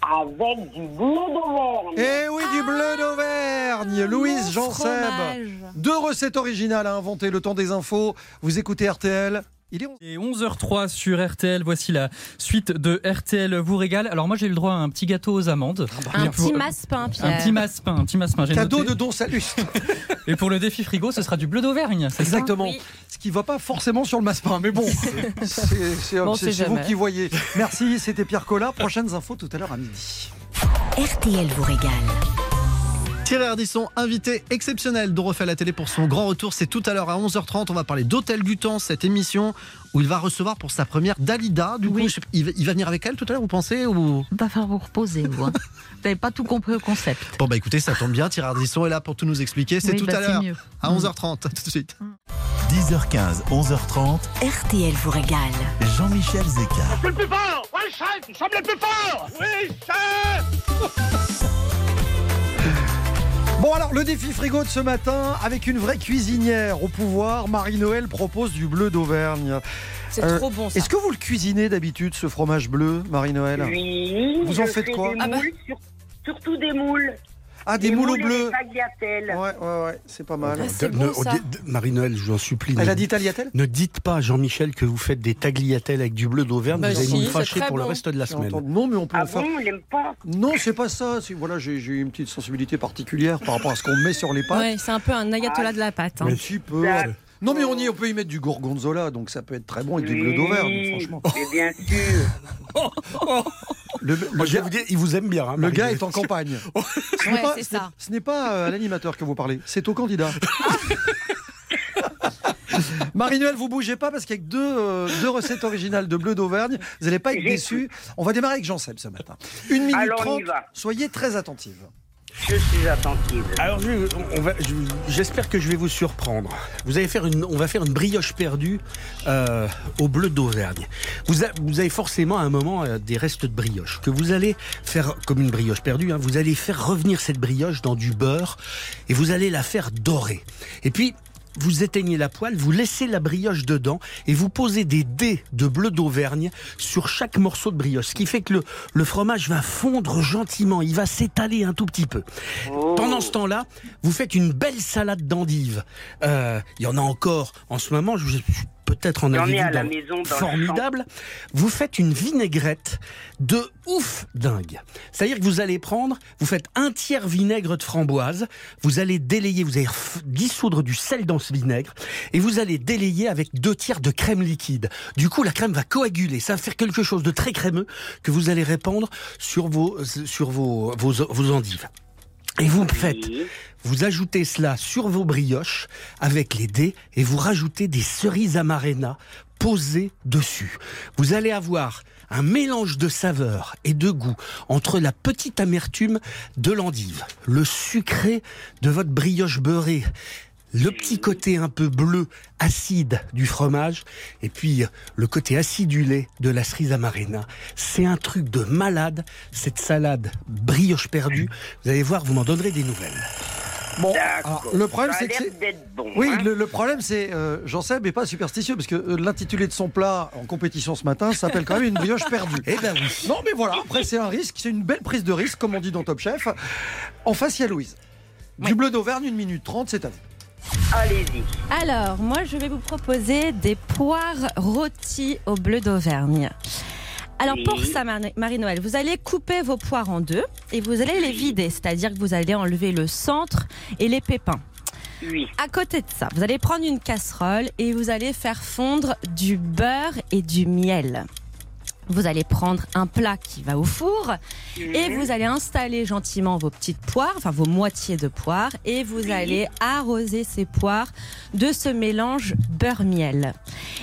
Avec du bleu d'Auvergne. Eh oui, du bleu d'Auvergne. Louise, Jean Seb. Fromage. Deux recettes originales à inventer le temps des infos. Vous écoutez RTL. Il est 11. Et 11h03 sur RTL, voici la suite de RTL vous régale. Alors moi j'ai eu le droit à un petit gâteau aux amandes. Un Et pour- petit masse-pain, Pierre. Un petit masse-pain, un petit masse-pain. Cadeau noté. de Don Salus. Et pour le défi frigo, ce sera du bleu d'Auvergne. Exactement. Oui. Ce qui va pas forcément sur le masse-pain, mais bon, c'est Bon, vous qui voyez. Merci, c'était Pierre Collat. Prochaines infos tout à l'heure à midi. RTL vous régale. Thierry Ardisson, invité exceptionnel de Refait la télé pour son grand retour. C'est tout à l'heure à 11h30. On va parler d'Hôtel du Temps, cette émission où il va recevoir pour sa première Dalida. Du coup, je il, va, venir avec elle tout à l'heure, vous pensez ou... Va falloir vous reposer, vous. hein. Vous n'avez pas tout compris au concept. Bon, bah écoutez, ça tombe bien. Thierry Ardisson est là pour tout nous expliquer. C'est Oui, tout bah, à l'heure à 11h30. À tout de suite. 10h15, 11h30, RTL vous régale. Jean-Michel Zeka. Le plus fort Oui, chef Nous sommes les plus forts Oui, chef alors, le défi frigo de ce matin, avec une vraie cuisinière au pouvoir, Marie-Noël propose du bleu d'Auvergne. C'est Euh, trop bon ça. Est-ce que vous le cuisinez d'habitude, ce fromage bleu, Marie-Noël? Oui, Vous en faites quoi? des Ah bah. sur- surtout des moules. Ah, des moules au et bleu Des tagliatelles. Ouais, ouais, ouais, c'est pas mal. Ah, bon, Marie-Noël, je vous en supplie. Elle ne- a dit tagliatelle Ne dites pas, Jean-Michel, que vous faites des tagliatelles avec du bleu d'Auvergne. Bah vous allez si, nous c'est fâcher pour le reste de la semaine. Non, mais on peut Ah en faire. bon, on pas Non, c'est pas ça. Voilà, j'ai j'ai une petite sensibilité particulière par rapport à ce qu'on met sur les pâtes. Ouais, c'est un peu un ayatollah de la pâte. hein. Un petit peu. Non, mais on, y, on peut y mettre du gorgonzola, donc ça peut être très bon avec du bleu d'Auvergne, franchement. Mais bien sûr. Le, le Moi, je vous dire, il vous aime bien. hein, le gars est en campagne. Ce n'est Ouais, pas, ça. ce n'est pas euh, à l'animateur que vous parlez, c'est au candidat. Marie-Noël, vous bougez pas parce qu'avec deux, euh, deux recettes originales de bleu d'Auvergne, vous n'allez pas être déçus. On va démarrer avec Jean Seb ce matin. Une minute Alors, on trente. y va. Soyez très attentive. Je suis attentive. Alors, j'espère que je vais vous surprendre. Vous allez faire une, on va faire une brioche perdue euh, au bleu d'Auvergne. Vous avez forcément à un moment euh, des restes de brioche que vous allez faire comme une brioche perdue. hein, vous allez faire revenir cette brioche dans du beurre et vous allez la faire dorer. Et puis vous éteignez la poêle, vous laissez la brioche dedans et vous posez des dés de bleu d'Auvergne sur chaque morceau de brioche. Ce qui fait que le, le fromage va fondre gentiment, il va s'étaler un tout petit peu. Oh. Pendant ce temps-là, vous faites une belle salade d'endives. Euh, Il y en a encore en ce moment, je, je- peut-être en à la maison, dans formidable. Vous faites une vinaigrette de ouf dingue. C'est-à-dire que vous allez prendre, vous faites un tiers vinaigre de framboise, vous allez délayer, vous allez dissoudre du sel dans ce vinaigre, et vous allez délayer avec deux tiers de crème liquide. Du coup, la crème va coaguler, ça va faire quelque chose de très crémeux que vous allez répandre sur vos, sur vos, vos, vos endives. Et vous faites, vous ajoutez cela sur vos brioches avec les dés et vous rajoutez des cerises amarena posées dessus. Vous allez avoir un mélange de saveurs et de goût entre la petite amertume de l'endive, le sucré de votre brioche beurrée, le petit côté un peu bleu, acide du fromage, et puis le côté acidulé de la cerise amarena. C'est un truc de malade, cette salade brioche perdue. Vous allez voir, vous m'en donnerez des nouvelles. Bon, alors, le problème c'est que bon. Oui, hein. le, le problème c'est euh, Jean Seb n'est pas superstitieux parce que euh, l'intitulé de son plat en compétition ce matin s'appelle quand même une brioche perdue. Eh ben oui. Non mais voilà, après c'est un risque, c'est une belle prise de risque comme on dit dans Top Chef. En face il y a Louise. Du bleu d'Auvergne, 1 minute 30, c'est à vous. Allez-y. Alors, moi, je vais vous proposer des poires rôties au bleu d'Auvergne. Alors, Oui. pour ça, Mar- Marie-Noël, vous allez couper vos poires en deux et vous allez les vider, c'est-à-dire que vous allez enlever le centre et les pépins. Oui. À côté de ça, vous allez prendre une casserole et vous allez faire fondre du beurre et du miel. Vous allez prendre un plat qui va au four et Mhm. vous allez installer gentiment vos petites poires, enfin vos moitiés de poires, et vous allez arroser ces poires de ce mélange beurre-miel.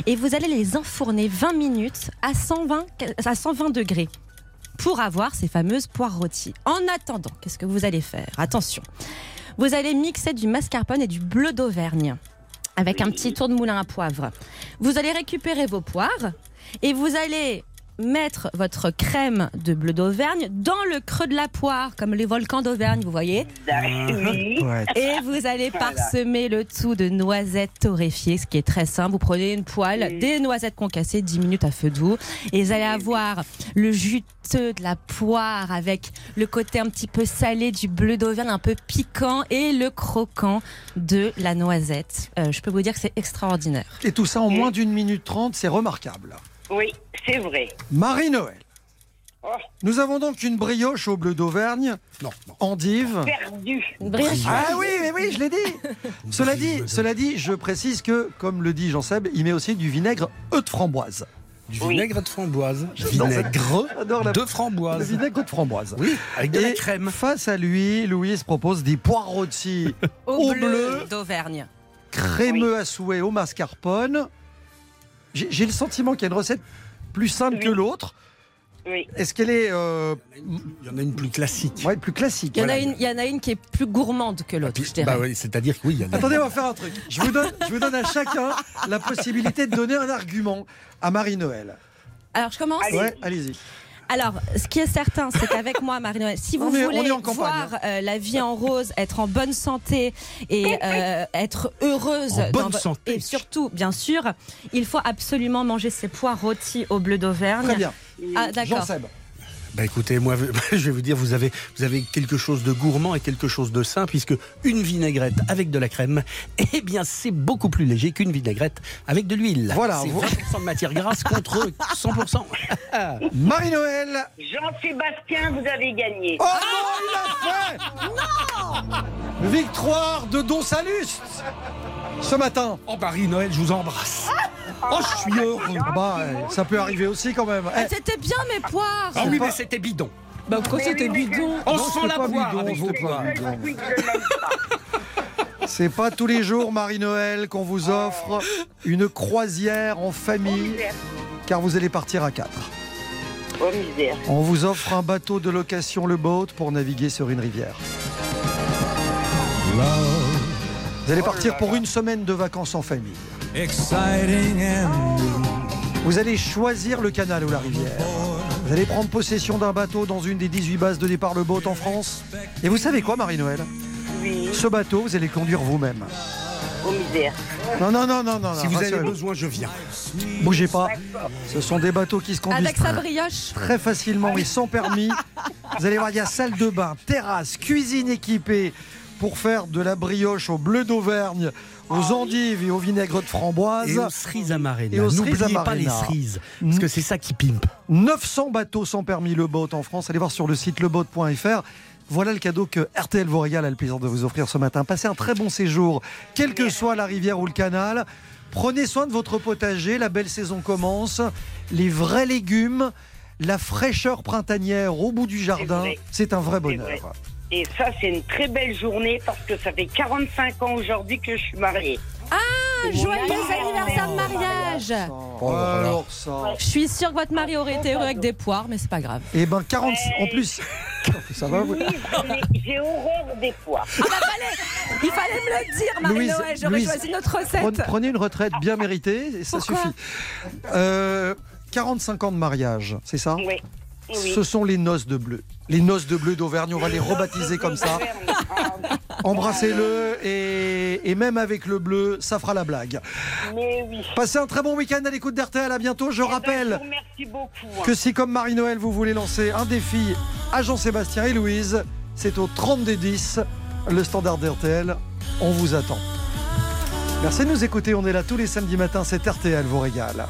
Et vous allez les enfourner 20 minutes à 120, à 120 degrés pour avoir ces fameuses poires rôties. En attendant, qu'est-ce que vous allez faire? Attention, vous allez mixer du mascarpone et du bleu d'Auvergne avec un petit tour de moulin à poivre. Vous allez récupérer vos poires et vous allez mettre votre crème de bleu d'Auvergne dans le creux de la poire, comme les volcans d'Auvergne, vous voyez. Oui. Et vous allez Voilà. parsemer le tout de noisettes torréfiées, ce qui est très simple. Vous prenez une poêle, des noisettes concassées, 10 minutes à feu doux, et vous allez avoir le juteux de la poire avec le côté un petit peu salé du bleu d'Auvergne, un peu piquant, et le croquant de la noisette. Euh, je peux vous dire que c'est extraordinaire. Et tout ça en moins d'une minute 30, c'est remarquable. Oui, c'est vrai. Marie-Noël. Oh, Nous avons donc une brioche au bleu d'Auvergne, Non, non. endive. brioche. Ah oui, mais oui, je l'ai dit. cela dit, cela dit, je précise que, comme le dit Jean Seb, il met aussi du vinaigre œuf de framboise. Du Oui. vinaigre de framboise. Vinaigre la- de Le framboise. vinaigre de framboise. Oui, avec de la Et crème. Face à lui, Louise propose des poires rôties Au, au bleu, bleu. d'Auvergne. crémeux à souhait au mascarpone. J'ai le sentiment qu'il y a une recette plus simple Oui. que l'autre. Oui. Est-ce qu'elle est euh, Il y en a une plus classique. ouais, plus classique Il y, en a Voilà. une, il y en a une qui est plus gourmande que l'autre, je dirais. Bah oui, c'est-à-dire que oui, il y en a. Attendez, on va faire un truc. Je vous donne, je vous donne à chacun la possibilité de donner un argument à Marie-Noël. Alors, je commence. Ouais, allez-y. Alors, ce qui est certain, c'est qu'avec moi, Marie-Noël, si vous est- voulez voir euh, la vie en rose, être en bonne santé et euh, être heureuse, En bonne santé. et surtout, bien sûr, il faut absolument manger ces poires rôtis au bleu d'Auvergne. Très bien. Ah, d'accord. Bah écoutez, moi je vais vous dire, vous avez, vous avez quelque chose de gourmand et quelque chose de sain, puisque une vinaigrette avec de la crème, eh bien c'est beaucoup plus léger qu'une vinaigrette avec de l'huile. Voilà, C'est vous- 20% de matière grasse contre 100%. Marie-Noël. Jean-Sébastien, vous avez gagné. Oh non, il a fait Non Victoire de Don Saluste ce matin. Oh Marie-Noël, je vous embrasse. Oh, je suis heureux. Ah bah, ça peut arriver aussi quand même. Eh, Ah, C'était bien mes poires Ah oui, mais c'était bidon. Bah, pourquoi c'était bidon On sent la bidon, avec pas bidon. Pas. C'est pas tous les jours, Marie-Noël, qu'on vous offre une croisière en famille, car vous allez partir à 4. Oh misère. On vous offre un bateau de location, le boat, pour naviguer sur une rivière. Vous allez partir pour une semaine de vacances en famille. Vous allez choisir le canal ou la rivière. Vous allez prendre possession d'un bateau dans une des 18 bases de départ le boat en France. Et vous savez quoi, Marie-Noël Oui. Ce bateau, vous allez le conduire vous-même. Oh misère. Non, non, non, non, non. Si non, vous avez besoin, je viens. Bougez pas. Ce sont des bateaux qui se conduisent Avec sa très- brioche. très facilement et sans permis. Vous allez voir, il y a salle de bain, terrasse, cuisine équipée, pour faire de la brioche au bleu d'Auvergne, aux endives et au vinaigre de framboise. Et aux cerises amarena. Et aux cerises N'oubliez pas les cerises, parce que c'est ça qui pimpe. 900 bateaux sans permis Le Boat en France. Allez voir sur le site leboat.fr. Voilà le cadeau que RTL vous régale a le plaisir de vous offrir ce matin. Passez un très bon séjour, quelle que soit la rivière ou le canal. Prenez soin de votre potager, la belle saison commence. Les vrais légumes, la fraîcheur printanière au bout du jardin, c'est un vrai bonheur. Et ça, c'est une très belle journée parce que ça fait 45 ans aujourd'hui que je suis mariée. Ah, joyeux anniversaire. anniversaire de mariage Oh, alors ça. Je suis sûre que votre mari aurait été heureux avec des poires, mais c'est pas grave. Eh ben 40 en plus. Ça va vous- Oui, j'ai- j'ai horreur des poires. Ah bah fallait, il fallait me le dire, Marie-Noël. J'aurais Louise, choisi notre recette. prenez- Prenez une retraite bien méritée, et ça Pourquoi suffit. Euh, 45 ans de mariage, c'est ça? Oui. Oui. Ce sont les noces de bleu. Les noces de bleu d'Auvergne, on va les rebaptiser comme ça. Embrassez-le et, et même avec le bleu, ça fera la blague. Mais oui. Passez un très bon week-end à l'écoute d'RTL. À bientôt. Je Eh ben, rappelle beaucoup. hein. que si, comme Marie-Noël, vous voulez lancer un défi à Jean-Sébastien et Louise, c'est au 30 des 10, le standard d'RTL. On vous attend. Merci de nous écouter. On est là tous les samedis matins. C'est RTL vous régale.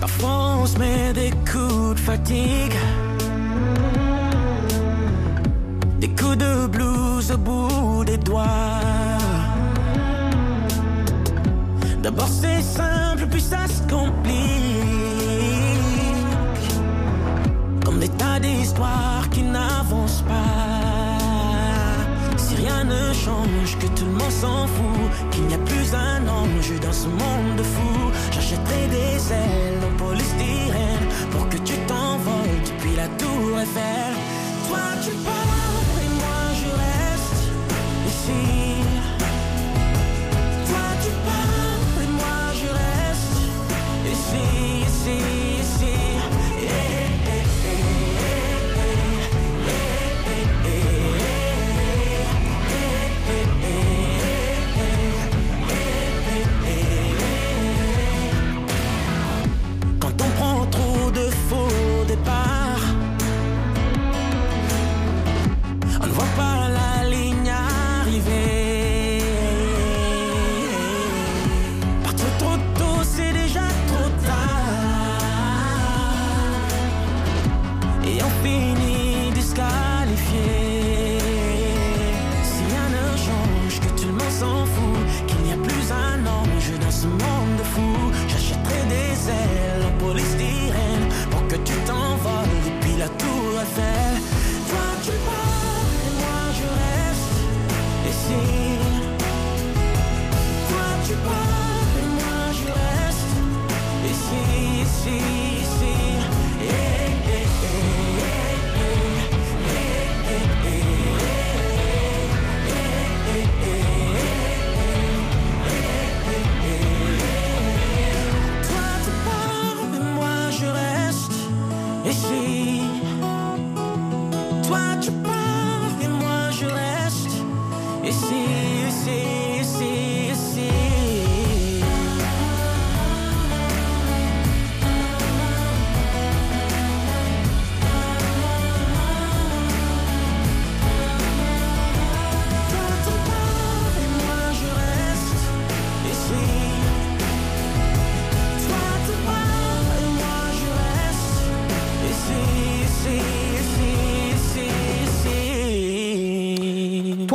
Parfois on se met des coups de fatigue. Des coups de blues au bout des doigts. D'abord c'est simple puis ça se complique. Comme des tas d'histoires qui n'avancent pas rien ne change, que tout le monde s'en fout. Qu'il n'y a plus un ange dans ce monde de fous J'achèterai des ailes en polystyrène Pour que tu t'envoles depuis la tour Eiffel. Toi tu pars et moi je reste ici. Toi tu pars et moi je reste ici, ici,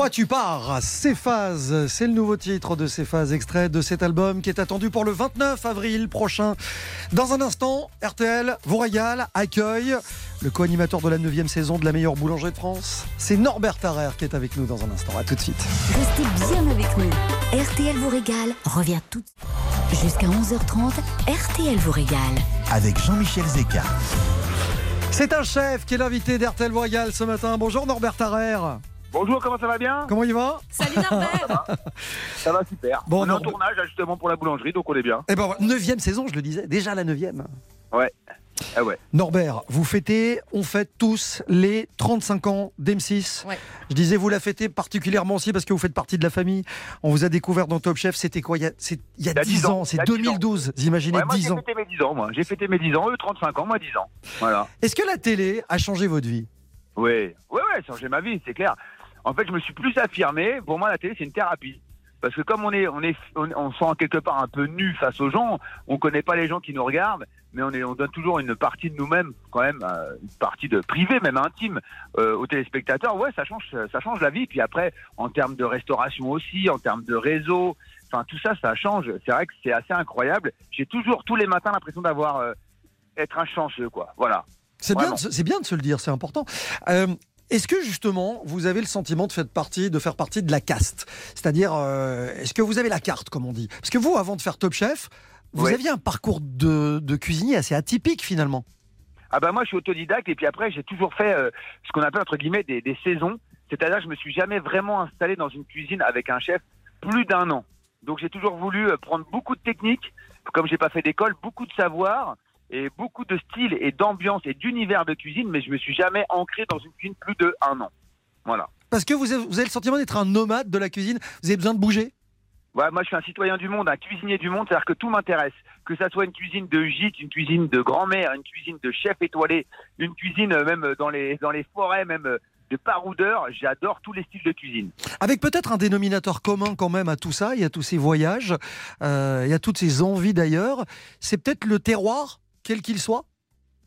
tu pars, Céphase, c'est le nouveau titre de Céphase, extrait de cet album qui est attendu pour le 29 avril prochain. Dans un instant, RTL vous régale, accueille le co-animateur de la 9 saison de la meilleure boulangerie de France. C'est Norbert Tarrer qui est avec nous dans un instant. À tout de suite. Restez bien avec nous. RTL vous régale revient tout de suite. Jusqu'à 11h30, RTL vous régale. Avec Jean-Michel Zeka. C'est un chef qui est l'invité d'RTL vous régale ce matin. Bonjour Norbert Tarrer. Bonjour, comment ça va bien Comment il va Salut Norbert Ça va super. Bon, on est en Norbert- tournage justement pour la boulangerie, donc on est bien. Eh ben, voilà, neuvième saison, je le disais, déjà la neuvième. Ouais. Ah ouais. Norbert, vous fêtez, on fête tous les 35 ans d'M6. Ouais. Je disais, vous la fêtez particulièrement aussi parce que vous faites partie de la famille. On vous a découvert dans Top Chef, c'était quoi Il y a, c'est- il y a 10 ans, c'est il y a 10 ans. 2012, vous imaginez, Ouais, moi 10 j'ai ans. fêté mes 10 ans, moi. J'ai fêté mes 10 ans, eux 35 ans, moi 10 ans. Voilà. Est-ce que la télé a changé votre vie? Ouais, ouais, ouais, ça a changé ma vie, c'est clair. En fait, je me suis plus affirmé. Pour moi, la télé, c'est une thérapie. Parce que comme on est, on est, on, on se sent quelque part un peu nu face aux gens, on connaît pas les gens qui nous regardent, mais on est, on donne toujours une partie de nous-mêmes, quand même, euh, une partie de privé, même intime, euh, aux téléspectateurs. Ouais, ça change, ça change la vie. Puis après, en termes de restauration aussi, en termes de réseau, enfin tout ça, ça change. C'est vrai que c'est assez incroyable. J'ai toujours tous les matins l'impression d'avoir euh, être un chanceux, quoi. Voilà. C'est bien, bien de se le dire, c'est important. Euh, est-ce que justement, vous avez le sentiment de faire partie, de faire partie de la caste? C'est-à-dire, euh, est-ce que vous avez la carte, comme on dit? Parce que vous, avant de faire Top Chef, vous Ouais. aviez un parcours de, de cuisinier assez atypique finalement. Ah bah moi je suis autodidacte et puis après j'ai toujours fait euh, ce qu'on appelle entre guillemets des, des saisons. C'est-à-dire je me suis jamais vraiment installé dans une cuisine avec un chef plus d'un an. Donc j'ai toujours voulu euh, prendre beaucoup de techniques, comme j'ai pas fait d'école, beaucoup de savoir et beaucoup de style et d'ambiance et d'univers de cuisine, mais je me suis jamais ancré dans une cuisine plus de un an. Voilà. Parce que vous avez, vous avez le sentiment d'être un nomade de la cuisine, vous avez besoin de bouger? Ouais, moi je suis un citoyen du monde, un cuisinier du monde, c'est-à-dire que tout m'intéresse. Que ça soit une cuisine de gîte, une cuisine de grand-mère, une cuisine de chef étoilé, une cuisine euh, même dans les, dans les forêts, même euh, de paroudeur, j'adore tous les styles de cuisine. Avec peut-être un dénominateur commun quand même à tout ça, il y a tous ces voyages, euh, il y a toutes ces envies d'ailleurs, c'est peut-être le terroir, quel qu'il soit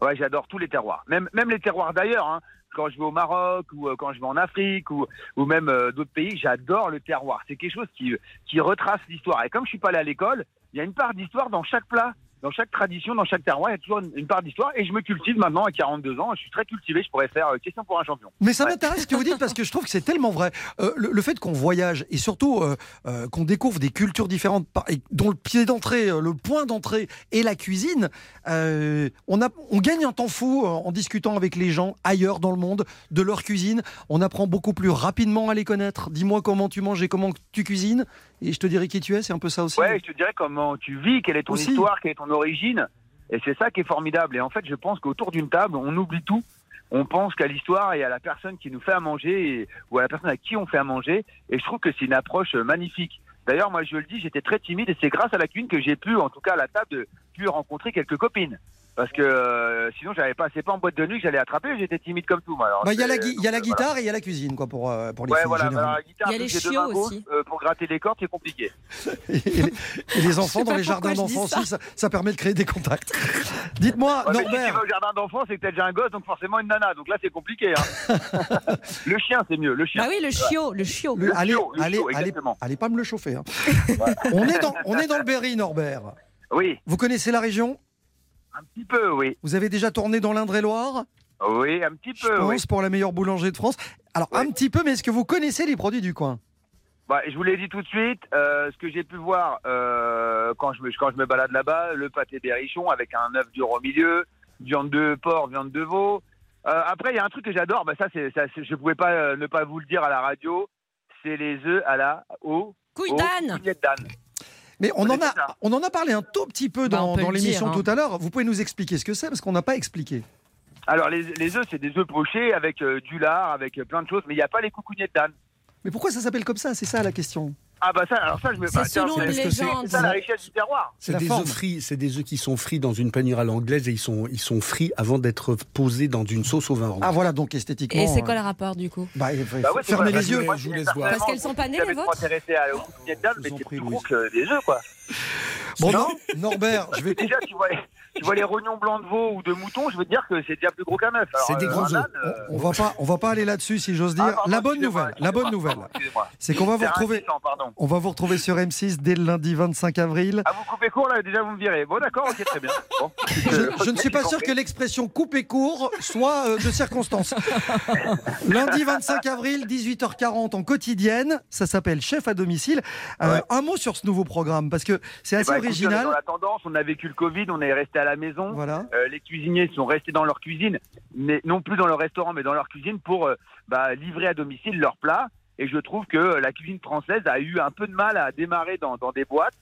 Ouais, j'adore tous les terroirs, même, les terroirs d'ailleurs. Hein. Quand je vais au Maroc ou euh, quand je vais en Afrique ou, même euh, d'autres pays, j'adore le terroir. C'est quelque chose qui, qui retrace l'histoire. Et comme je suis pas allé à l'école, il y a une part d'histoire dans chaque plat. Dans chaque tradition, dans chaque terroir, il y a toujours une, une part d'histoire. Et je me cultive maintenant à 42 ans. Je suis très cultivé. Je pourrais faire euh, question pour un champion. Mais ça m'intéresse ce que vous dites parce que je trouve que c'est tellement vrai. Euh, le, le fait qu'on voyage et surtout euh, qu'on découvre des cultures différentes dont le pied d'entrée, le point d'entrée est la cuisine, on, a, on gagne un temps fou en discutant avec les gens ailleurs dans le monde de leur cuisine. On apprend beaucoup plus rapidement à les connaître. Dis-moi comment tu manges et comment tu cuisines et je te dirai qui tu es. C'est un peu ça aussi. Ouais, je te dirais comment tu vis, quelle est ton Aussi. histoire, quelle est ton origine. Et c'est ça qui est formidable. Et en fait, je pense qu'autour d'une table, on oublie tout. On pense qu'à l'histoire et à la personne qui nous fait à manger et- ou à la personne à qui on fait à manger. Et je trouve que c'est une approche euh, magnifique. D'ailleurs, moi, je le dis, j'étais très timide et c'est grâce à la cuisine que j'ai pu, en tout cas à la table, de, pu rencontrer quelques copines. Parce que euh, sinon, j'avais pas, c'est pas en boîte de nuit que j'allais attraper. J'étais timide comme tout. moi. Alors, Bah, Il y a la, il y a la donc, euh, voilà. guitare et il y a la cuisine quoi, pour, euh, pour les Ouais, filles, voilà. Alors, la guitare, Il y a les chiots aussi. euh, pour gratter les cordes, c'est compliqué. Et les, et les enfants dans les jardins d'enfants ça. aussi, ça, ça permet de créer des contacts. Dites-moi, Ouais, mais si tu Norbert, vas au jardin d'enfants, c'est que t'as déjà un gosse, donc forcément une nana. Donc là, c'est compliqué. hein. le chien, c'est mieux. Le chien. Bah oui, le chiot, le chiot. le- le allez, chiot, allez, chiot, allez, allez pas me le chauffer. hein. on, est dans, on est dans le Berry, Norbert. Oui, Vous connaissez la région? Un petit peu, oui. Vous avez déjà tourné dans l'Indre-et-Loire? Oui, un petit Je peu, pense oui. pour la meilleure boulanger de France. Alors, un petit peu, mais est-ce que vous connaissez les produits du coin? Bah, je vous l'ai dit tout de suite, euh, ce que j'ai pu voir euh, quand, je me, quand je me balade là-bas, le pâté berrichon avec un œuf dur au milieu, viande de porc, viande de veau. Euh, après, il y a un truc que j'adore, bah, ça, c'est, ça, c'est- je ne pouvais pas euh, ne pas vous le dire à la radio, c'est les œufs à la au, Couille d'âne. Mais on en, a, ça on en a parlé un tout petit peu Bah, dans, l'émission hein. tout à l'heure. Vous pouvez nous expliquer ce que c'est parce qu'on n'a pas expliqué. Alors, les, les œufs, c'est des œufs pochés avec euh, du lard, avec euh, plein de choses, mais il n'y a pas les coucougnets d'âne. Mais pourquoi ça s'appelle comme ça C'est ça la question. Ah bah ça, alors ça, je me C'est selon c'est- une légende. ça la richesse du terroir. C'est des forme. œufs frits, c'est des œufs qui sont frits dans une panière à l'anglaise et ils sont, ils sont frits avant d'être posés dans une sauce au vin rouge. Ah voilà, donc esthétiquement. Et c'est quoi euh, le rapport du coup bah, faut- Bah ouais, fermez les yeux. je vous laisse voir. Parce qu'elles sont pas nées, les trop vôtres intéressé à- d'âne, Je mais c'est plus gros que des œufs, quoi. Bon, Non non, Norbert, je vais Déjà, tu vois, tu vois les rognons blancs de veau ou de mouton, je veux te dire que c'est déjà plus gros qu'un œuf. C'est des euh, gros œufs. euh, On va pas, on va pas aller là-dessus si j'ose dire. ah, pardon, la bonne nouvelle, la bonne nouvelle, c'est qu'on va vous retrouver. insistant. On va vous retrouver sur M6 dès le lundi 25 avril. Ah, vous coupez court là, déjà vous me virez. Bon, d'accord, ok, très bien. Bon. Je, je ne suis pas sûr que l'expression couper court soit euh, de circonstance. Lundi 25 avril, 18h40 en quotidienne. Ça s'appelle Chef à domicile. Euh, Ouais. Un mot sur ce nouveau programme parce que c'est Eh assez ben, écoute, on original. Dans la tendance, on a vécu le Covid, on est resté à la maison. Voilà. Euh, les cuisiniers sont restés dans leur cuisine, mais non plus dans leur restaurant, mais dans leur cuisine pour euh, bah, livrer à domicile leurs plats. Et je trouve que la cuisine française a eu un peu de mal à démarrer dans, dans des boîtes.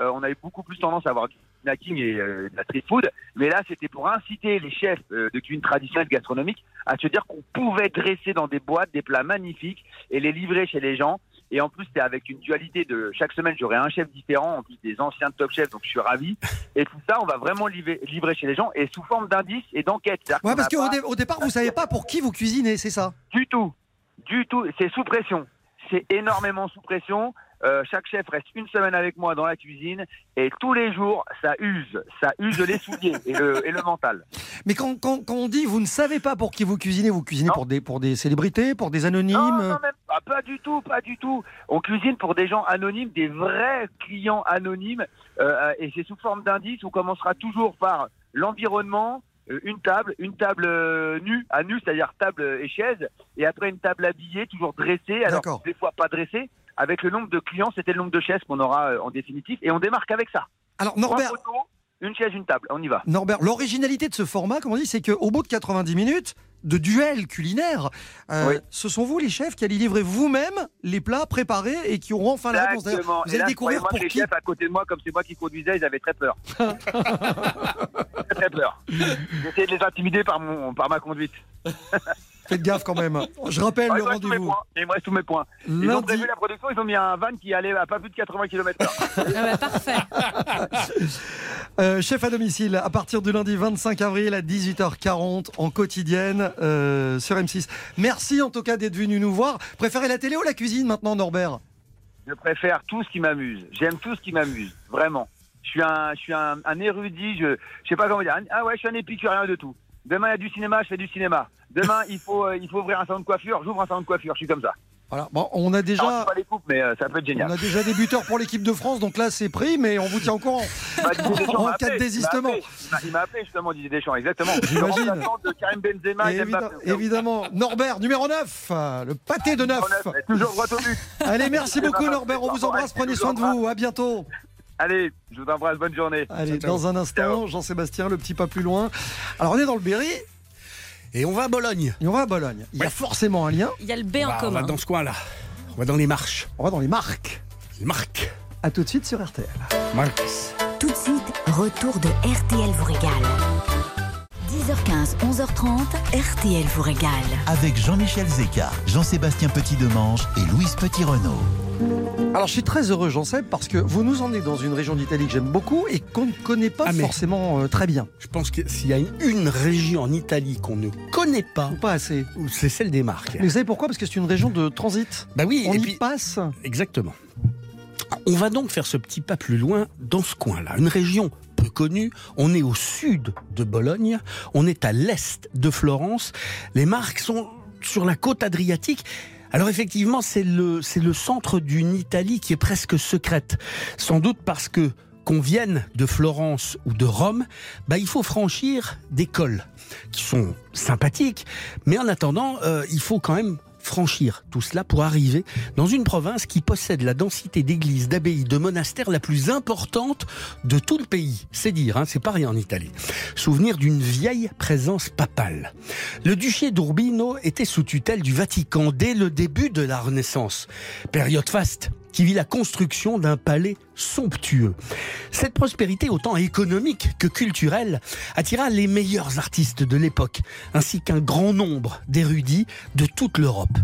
Euh, on a eu beaucoup plus tendance à avoir du snacking et euh, de la street food. Mais là, c'était pour inciter les chefs de cuisine traditionnelle gastronomique à se dire qu'on pouvait dresser dans des boîtes des plats magnifiques et les livrer chez les gens. Et en plus, c'était avec une dualité de chaque semaine, j'aurai un chef différent, en plus des anciens top chefs, donc je suis ravi. Et tout ça, on va vraiment livrer, livrer chez les gens et sous forme d'indices et d'enquêtes. Ouais, parce qu'au pas dé- au départ, vous savez pas pour qui vous cuisinez, c'est ça? Du tout. Du tout, c'est sous pression. C'est énormément sous pression. Euh, chaque chef reste une semaine avec moi dans la cuisine et tous les jours, ça use. Ça use les souliers et le, et le mental. Mais quand, quand- quand on dit vous ne savez pas pour qui vous cuisinez, vous cuisinez pour des, pour des célébrités, pour des anonymes Non, non, même pas, pas du tout, pas du tout. On cuisine pour des gens anonymes, des vrais clients anonymes, euh, et c'est sous forme d'indices. On commencera toujours par l'environnement, euh, une table, une table nue, à nu, c'est-à-dire table et chaise, et après une table habillée, toujours dressée, alors des fois pas dressée. Avec le nombre de clients, c'était le nombre de chaises qu'on aura euh, en définitif, et on démarque avec ça. Alors Norbert, photos, une chaise, une table, on y va. Norbert, l'originalité de ce format, comme on dit, c'est qu'au bout de 90 minutes de duel culinaire, euh, ce sont vous les chefs qui allez livrer vous-même les plats préparés et qui auront enfin la réponse. Vous allez là, découvrir pour les qui chefs à côté de moi, comme c'est moi qui conduisais, ils avaient très peur. très, très peur. J'essayais de les intimider par, mon, par ma conduite. Faites gaffe quand même. Je rappelle Ah, le rendez-vous. Il me reste tous mes points. Ils ont Lundi. prévu la production, ils ont mis un van qui allait à pas plus de 80 km/h. Ah bah, parfait. Euh, chef à domicile, à partir du lundi 25 avril à 18h40 en quotidienne euh, sur M6. Merci en tout cas d'être venu nous voir. Préférez la télé ou la cuisine maintenant, Norbert? Je préfère tout ce qui m'amuse. J'aime tout ce qui m'amuse, vraiment. Je suis un, je suis un, un érudit, je, je sais pas comment dire. Ah ouais, je suis un épicurien de tout. Demain, il y a du cinéma, je fais du cinéma. Demain, il faut, euh, il faut ouvrir un salon de coiffure, j'ouvre un salon de coiffure, je suis comme ça. Voilà. Bon, on a déjà. c'est pas les coupes, mais euh, ça peut être génial. On a déjà des buteurs pour l'équipe de France, donc là c'est pris, mais on vous tient au courant. Bah, en cas de désistement. Il m'a appelé, appelé justement Didier Deschamps, exactement. J'imagine. Le remplaçant de Karim Benzema et Évidemment, Mbappé. évidemment. Norbert, numéro 9, le pâté de 9. Toujours droit au but. Allez, merci beaucoup Norbert, on vous embrasse, prenez soin de vous, à bientôt. Allez, je vous embrasse, bonne journée. Allez, dans un instant, Jean-Sébastien, le petit pas plus loin. Alors on est dans le Berry. Et on va à Bologne. Et on va à Bologne. Il y a forcément un lien. Il y a le B en Bah, on commun. va dans ce coin-là. On va dans les marches. On va dans les marques. Les marques. A tout de suite sur RTL. Marques. Tout de suite, retour de RTL vous régale. 10h15, 11h30, RTL vous régale. Avec Jean-Michel Zeka, Jean-Sébastien Petit-Demange et Louise Petit-Renault. Alors je suis très heureux, Jean-Seb, parce que vous nous emmenez dans une région d'Italie que j'aime beaucoup et qu'on ne connaît pas Ah, forcément euh, très bien. Je pense que s'il y a une, une région en Italie qu'on ne connaît pas, Ou pas assez. c'est celle des marques. Mais vous savez pourquoi? Parce que c'est une région de transit. Bah oui, On et y puis passe. exactement. On va donc faire ce petit pas plus loin dans ce coin-là, une région peu connue. On est au sud de Bologne, on est à l'est de Florence. Les marques sont sur la côte adriatique. Alors effectivement, c'est le centre d'une Italie qui est presque secrète, sans doute parce que qu'on vienne de Florence ou de Rome, bah, il faut franchir des cols qui sont sympathiques, mais en attendant, euh, il faut quand même franchir tout cela pour arriver dans une province qui possède la densité d'églises, d'abbayes, de monastères la plus importante de tout le pays. C'est dire, hein, c'est pas en Italie. Souvenir d'une vieille présence papale. Le duché d'Urbino était sous tutelle du Vatican dès le début de la Renaissance. Période faste qui vit la construction d'un palais somptueux. Cette prospérité, autant économique que culturelle, attira les meilleurs artistes de l'époque, ainsi qu'un grand nombre d'érudits de toute l'Europe.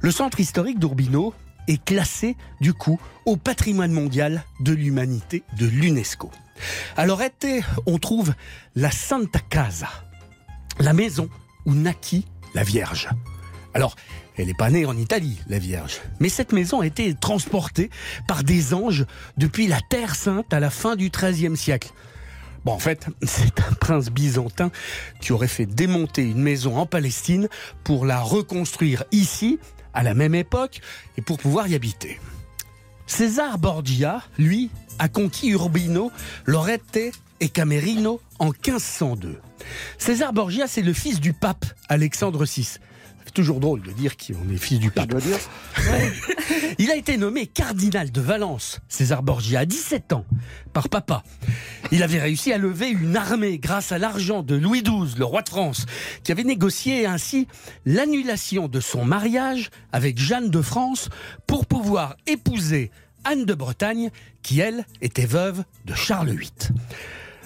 Le centre historique d'Urbino est classé, du coup, au patrimoine mondial de l'humanité de l'UNESCO. À Lorette, on trouve la Santa Casa, la maison où naquit la Vierge. Alors, elle n'est pas née en Italie, la Vierge. Mais cette maison a été transportée par des anges depuis la Terre Sainte à la fin du XIIIe siècle. Bon, en fait, c'est un prince byzantin qui aurait fait démonter une maison en Palestine pour la reconstruire ici, à la même époque, et pour pouvoir y habiter. César Borgia, lui, a conquis Urbino, Lorette et Camerino en 1502. César Borgia, c'est le fils du pape Alexandre VI. C'est toujours drôle de dire qu'on est fils du pape. Il a été nommé cardinal de Valence, César Borgia, à 17 ans, par papa. Il avait réussi à lever une armée grâce à l'argent de Louis XII, le roi de France, qui avait négocié ainsi l'annulation de son mariage avec Jeanne de France pour pouvoir épouser Anne de Bretagne, qui elle était veuve de Charles VIII.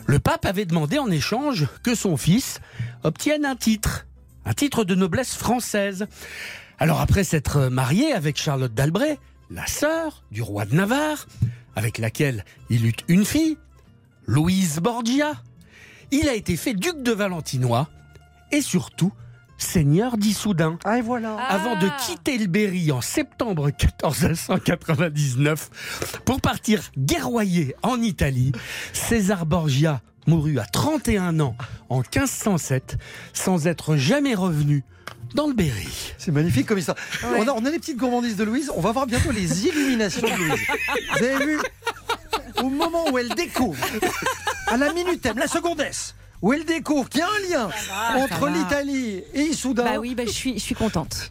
Le pape avait demandé en échange que son fils obtienne un titre, un titre de noblesse française. Alors après s'être marié avec Charlotte d'Albret, la sœur du roi de Navarre, avec laquelle il eut une fille, Louise Borgia, il a été fait duc de Valentinois et surtout seigneur d'Issoudun. Ah, et voilà. Avant de quitter le Berry en septembre 1499 pour partir guerroyer en Italie, César Borgia mourut à 31 ans en 1507 sans être jamais revenu dans le Berry. C'est magnifique comme histoire. On, a, on a les petites gourmandises de Louise. On va voir bientôt les illuminations de Louise. Vous avez vu? Au moment où elle découvre, à la minute M, la secondaise, où elle découvre qu'il y a un lien va, entre l'Italie et Issoudun. Bah oui, bah, je suis, je suis contente.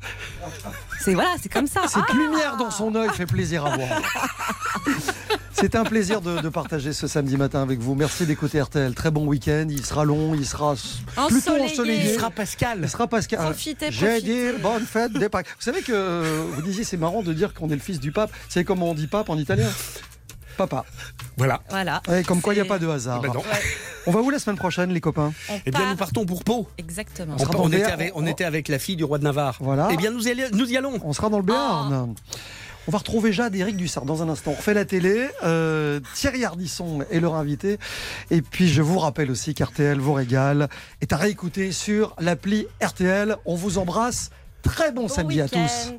C'est voilà, c'est comme ça. Cette Ah lumière dans son œil fait plaisir à voir. C'est un plaisir de, de partager ce samedi matin avec vous. Merci d'écouter RTL. Très bon week-end. Il sera long, il sera plutôt Ensoleillé. ensoleillé. Il sera Pascal. Il sera Pascal. Profitez, J'ai dit bonne fête des Pâques. Vous savez que euh, vous disiez c'est marrant de dire qu'on est le fils du pape. Vous savez comment on dit pape en italien Papa. Voilà. Voilà. Ouais, comme quoi il n'y a pas de hasard. Eh ben non. On va où la semaine prochaine, les copains? Eh bien, nous partons pour Pau. Exactement. On était avec, on était avec la fille du roi de Navarre. Voilà. Eh bien, nous y, allons- nous y allons. On sera dans le Béarn. On va retrouver Jade et Eric Dussard dans un instant. On refait la télé. Euh, Thierry Ardisson est leur invité. Et puis, je vous rappelle aussi qu'RTL vous régale est à réécouter sur l'appli RTL. On vous embrasse. Très bon, samedi à tous.